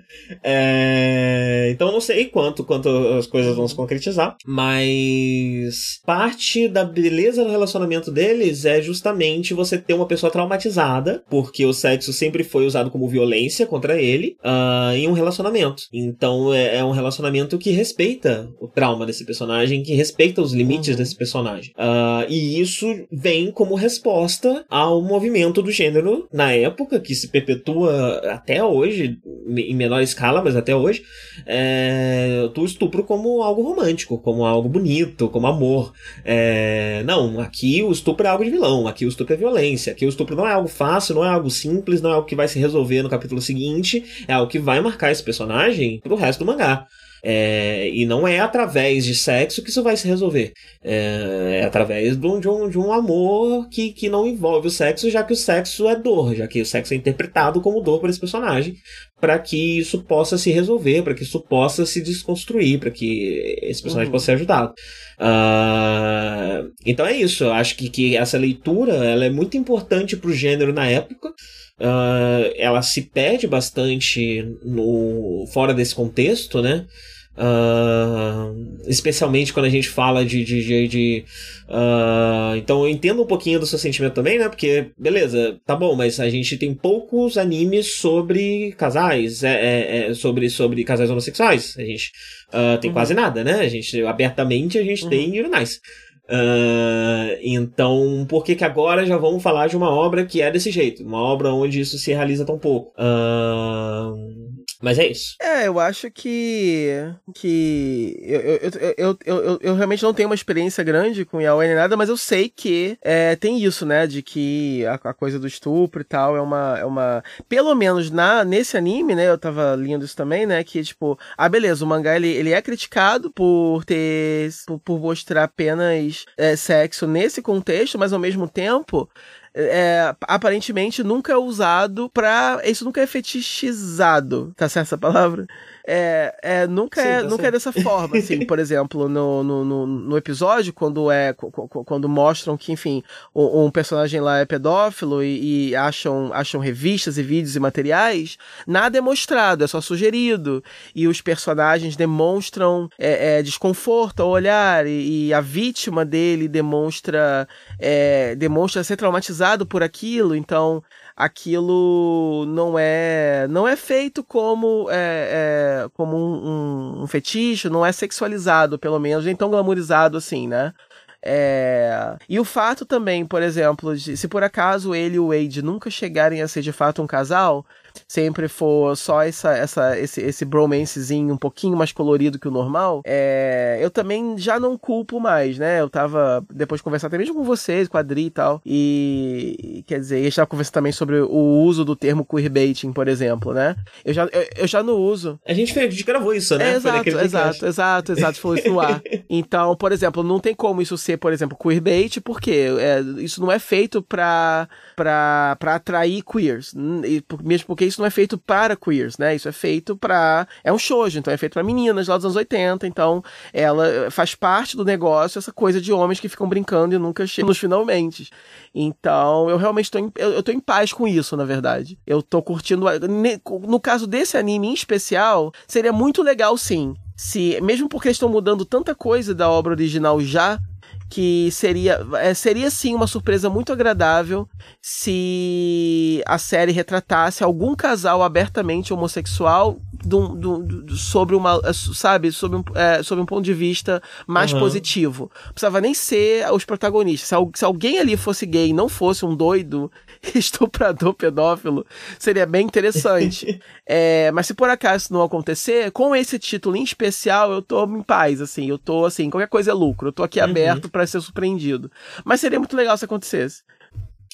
É, Então eu não sei quanto, quanto as coisas vão se concretizar, mas parte da beleza do relacionamento deles é justamente você ter uma pessoa traumatizada, porque o sexo sempre foi usado como violência contra ele, ah, em um relacionamento. Então é, é um relacionamento que respeita o trauma desse personagem, que respeita os limites Uhum. desse personagem. Ah, e isso vem como resposta ao movimento do gênero na época, que se perpetua até hoje, em menor escala, mas até hoje, é, do estupro como algo romântico, como algo bonito, como amor. É, não, aqui o estupro é algo de vilão, aqui o estupro é violência, aqui o estupro não é algo fácil, não é algo simples, não é algo que vai se resolver no capítulo seguinte, é algo que vai marcar esse personagem pro resto do mangá. É, e não é através de sexo que isso vai se resolver. É, é através de um, de, um, de um amor que, que não envolve o sexo, já que o sexo é dor, já que o sexo é interpretado como dor por esse personagem, para que isso possa se resolver, para que isso possa se desconstruir, para que esse personagem Uhum. possa ser ajudado. Ah, então é isso, eu acho que, que essa leitura ela é muito importante pro gênero na época. Ah, ela se perde bastante no fora desse contexto, né? Uh, especialmente quando a gente fala de. de, de, de uh, então eu entendo um pouquinho do seu sentimento também, né? Porque, beleza, tá bom, mas a gente tem poucos animes sobre casais, é, é, é sobre, sobre casais homossexuais. A gente uh, tem uhum. quase nada, né? A gente, abertamente, a gente uhum. tem Nice. Uh, então, por que que agora já vamos falar de uma obra que é desse jeito? Uma obra onde isso se realiza tão pouco. Uh, mas é isso. É, eu acho que. que. Eu, eu, eu, eu, eu, realmente não tenho uma experiência grande com Yaoi nem nada, mas eu sei que é, tem isso, né? De que a, coisa do estupro e tal é uma, é uma. Pelo menos na, nesse anime, né? Eu tava lendo isso também, né? Que, tipo, ah, beleza, o mangá ele, ele é criticado por ter. por, por mostrar apenas é, sexo nesse contexto, mas ao mesmo tempo é, aparentemente nunca é usado pra. Isso nunca é fetichizado, tá certo essa palavra? É, é, nunca, Sim, é, tá nunca é dessa forma, assim, por exemplo, no, no, no, episódio, quando é quando mostram que, enfim, um, um personagem lá é pedófilo e, e, acham, acham revistas e vídeos e materiais, nada é mostrado, é só sugerido. E os personagens demonstram é, é, desconforto ao olhar, e, e, a vítima dele demonstra, é, demonstra ser traumatizado por aquilo, então aquilo não é não é feito como é, é como um, um, um, fetiche, não é sexualizado, pelo menos, nem tão glamourizado assim, né? É... E o fato também, por exemplo, de, se por acaso ele e o Wade nunca chegarem a ser de fato um casal, sempre for só essa, essa, esse, esse bromancezinho um pouquinho mais colorido que o normal, é, eu também já não culpo mais, né? Eu tava, depois de conversar até mesmo com vocês, com a Adri e tal, e quer dizer, a gente tava conversando também sobre o uso do termo queerbaiting, por exemplo, né? Eu já, eu, eu já não uso. A gente, fez, a gente gravou isso, né? É, exato, exato, exato, exato, falou isso no ar. Então, por exemplo, não tem como isso ser, por exemplo, queerbait, porque é, isso não é feito pra, pra, pra atrair queers, mesmo porque isso não é feito para queers, né? Isso é feito para é um shoujo, então é feito para meninas lá dos anos 80, então ela faz parte do negócio essa coisa de homens que ficam brincando e nunca chegam nos finalmente. Então, eu realmente tô em, eu, eu tô em paz com isso, na verdade. Eu tô curtindo no caso desse anime em especial, seria muito legal sim. Se, mesmo porque eles estão mudando tanta coisa da obra original já, que seria, é, seria sim uma surpresa muito agradável se a série retratasse algum casal abertamente homossexual do, sobre uma, sabe, sobre um, é, sobre um ponto de vista mais uhum. positivo. Não precisava nem ser os protagonistas. Se, se alguém ali fosse gay e não fosse um doido, estuprador, pedófilo, seria bem interessante. é, mas se por acaso não acontecer, com esse título em especial, eu tô em paz, assim, eu tô assim, qualquer coisa é lucro, eu tô aqui uhum. aberto para ser surpreendido. Mas seria muito legal se acontecesse.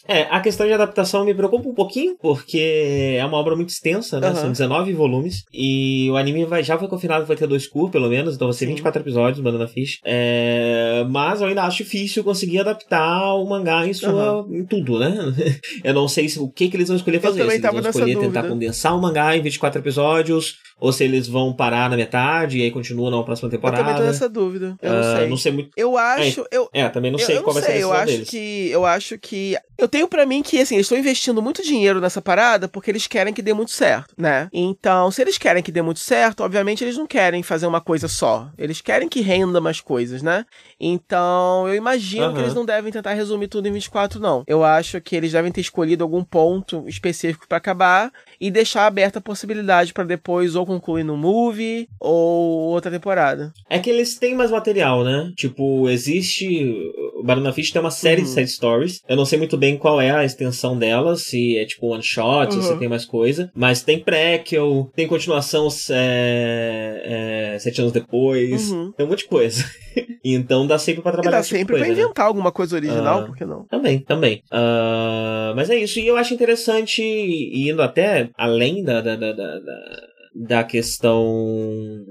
É, a questão de adaptação me preocupa um pouquinho, porque é uma obra muito extensa, né? Uhum. São 19 volumes. E o anime vai, já foi confirmado que vai ter dois cursos, pelo menos, então vai ser Sim. 24 episódios, Banana Fish. É, mas eu ainda acho difícil conseguir adaptar o mangá em sua. Uhum. em tudo, né? eu não sei se, o que, que eles vão escolher fazer. Eu se eles vão escolher tentar condensar o mangá em 24 episódios, ou se eles vão parar na metade e aí continuam na próxima temporada. Eu também tenho essa dúvida. Eu não uh, sei. Não sei muito. Eu acho. É, eu, é também não sei eu, qual vai sei, ser a eu acho deles. que Eu acho que. Eu tenho para mim que, assim, eles estão investindo muito dinheiro nessa parada porque eles querem que dê muito certo, né? Então, se eles querem que dê muito certo, obviamente eles não querem fazer uma coisa só. Eles querem que renda mais coisas, né? Então, eu imagino uhum. que eles não devem tentar resumir tudo em 24, não. Eu acho que eles devem ter escolhido algum ponto específico para acabar e deixar aberta a possibilidade para depois ou concluir no movie ou outra temporada. É que eles têm mais material, né? Tipo, existe. O Banana Fish tem uma série uhum. de side stories. Eu não sei muito bem qual é a extensão delas, se é tipo one shot, uhum. se tem mais coisa. Mas tem prequel, tem continuação é, é, sete anos depois. Uhum. Tem um monte de coisa. então dá sempre pra trabalhar. E dá tipo sempre coisa, pra inventar né? alguma coisa original, uh, por que não? Também, também. Uh, mas é isso. E eu acho interessante, indo até além da, da, da, da da questão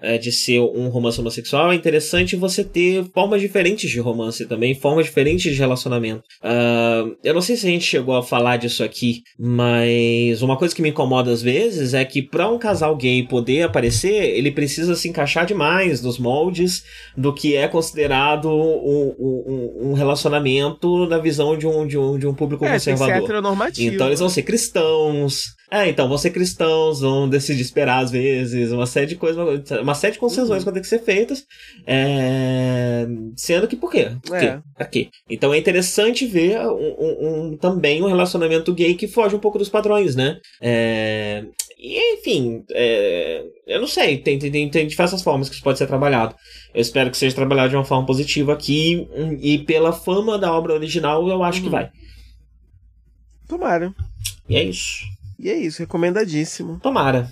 é, de ser um romance homossexual, é interessante você ter formas diferentes de romance também, formas diferentes de relacionamento. Uh, eu não sei se a gente chegou a falar disso aqui, mas uma coisa que me incomoda às vezes é que para um casal gay poder aparecer, ele precisa se encaixar demais nos moldes do que é considerado um, um, um relacionamento na visão de um, de um, de um público é, conservador. Tem que ser então eles vão ser cristãos, É, então, vão ser cristãos, vão decidir esperar às vezes, uma série de coisas, uma série de concessões Uhum. vão ter que ser feitas. é, Sendo que por quê? Por quê? É. Pra quê? Então é interessante ver um, um- também um relacionamento gay que foge um pouco dos padrões, né? É, E, enfim, é, eu não sei, tem, tem, tem, tem diversas formas que isso pode ser trabalhado. Eu espero que seja trabalhado de uma forma positiva aqui, e pela fama da obra original, eu acho que Uhum. vai. Tomara. E é isso. E é isso, recomendadíssimo. Tomara.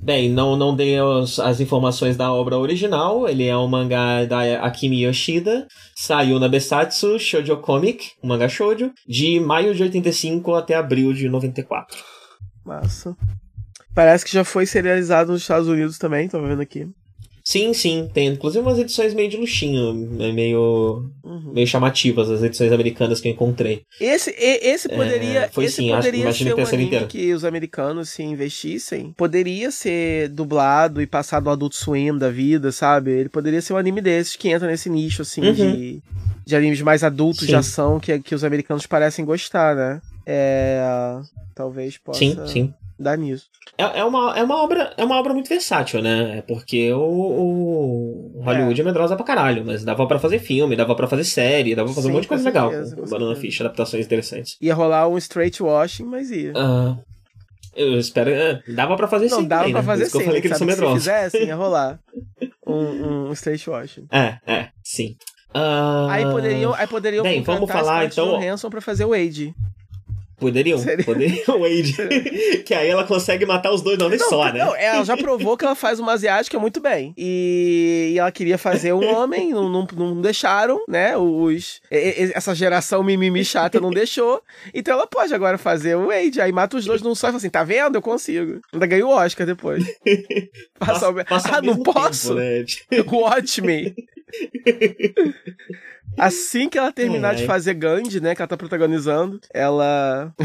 Bem, não, não dei os- as informações da obra original. Ele é um mangá da Akimi Yoshida. Saiu na Besatsu Shoujo Comic, um mangá shoujo, de maio de 85 até abril de 94. Massa. Parece que já foi serializado nos Estados Unidos também, tô vendo aqui. Sim, sim, tem inclusive umas edições meio de luxinho, né, meio, Uhum. meio chamativas, as edições americanas que eu encontrei. Esse, esse poderia, É, foi esse sim, acho- poderia imagino ser que um anime inteira. que os americanos se investissem. Poderia ser dublado e passado no Adult Swim da vida, sabe? Ele poderia ser um anime desses que entra nesse nicho, assim, Uhum. de, de animes mais adultos Sim. de ação que, que os americanos parecem gostar, né? É. Talvez possa Sim, sim. Dar nisso. É, é, uma, é, uma obra, é uma obra muito versátil, né? É porque o, o Hollywood é. medrosa pra caralho, mas dava pra fazer filme, dava pra fazer série, dava pra fazer Sim, um monte de coisa legal Banana. Fish, adaptações interessantes. Ia rolar um straight washing, mas ia. Ah, eu espero. é, dava pra fazer Não, sim. dava também, pra né? fazer sim. eu falei que eles são? Se fizessem, ia rolar um, um straight washing. É, é, sim. Ah, Aí poderiam, aí poderiam bem, vamos falar, então. Johansson pra fazer o Wade. Poderiam, Seria- poderiam, Wade. que aí ela consegue matar os dois de uma vez só, né? não, ela já provou que ela faz uma asiática muito bem. E, e ela queria fazer um homem, não, não, não deixaram, né? Os, e- e- essa geração mimimi chata não deixou. Então ela pode agora fazer o Wade. Aí mata os dois num só e fala assim: tá vendo? Eu consigo. Ainda ganhou o Oscar depois. Passa, o- passa ah, não posso? tempo, né? Watch me. Assim que ela terminar Ai, de fazer Gandhi, né, que ela tá protagonizando, ela.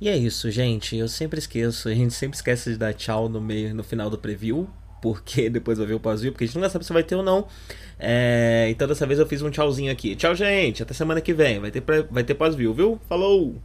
E é isso, gente. Eu sempre esqueço. A gente sempre esquece de dar tchau no meio, no final do preview. Porque depois vai ver o pós-view, porque a gente nunca sabe se vai ter ou não. É, então dessa vez eu fiz um tchauzinho aqui. Tchau, gente. Até semana que vem. Vai ter, pré- vai ter pós-view, viu? Falou!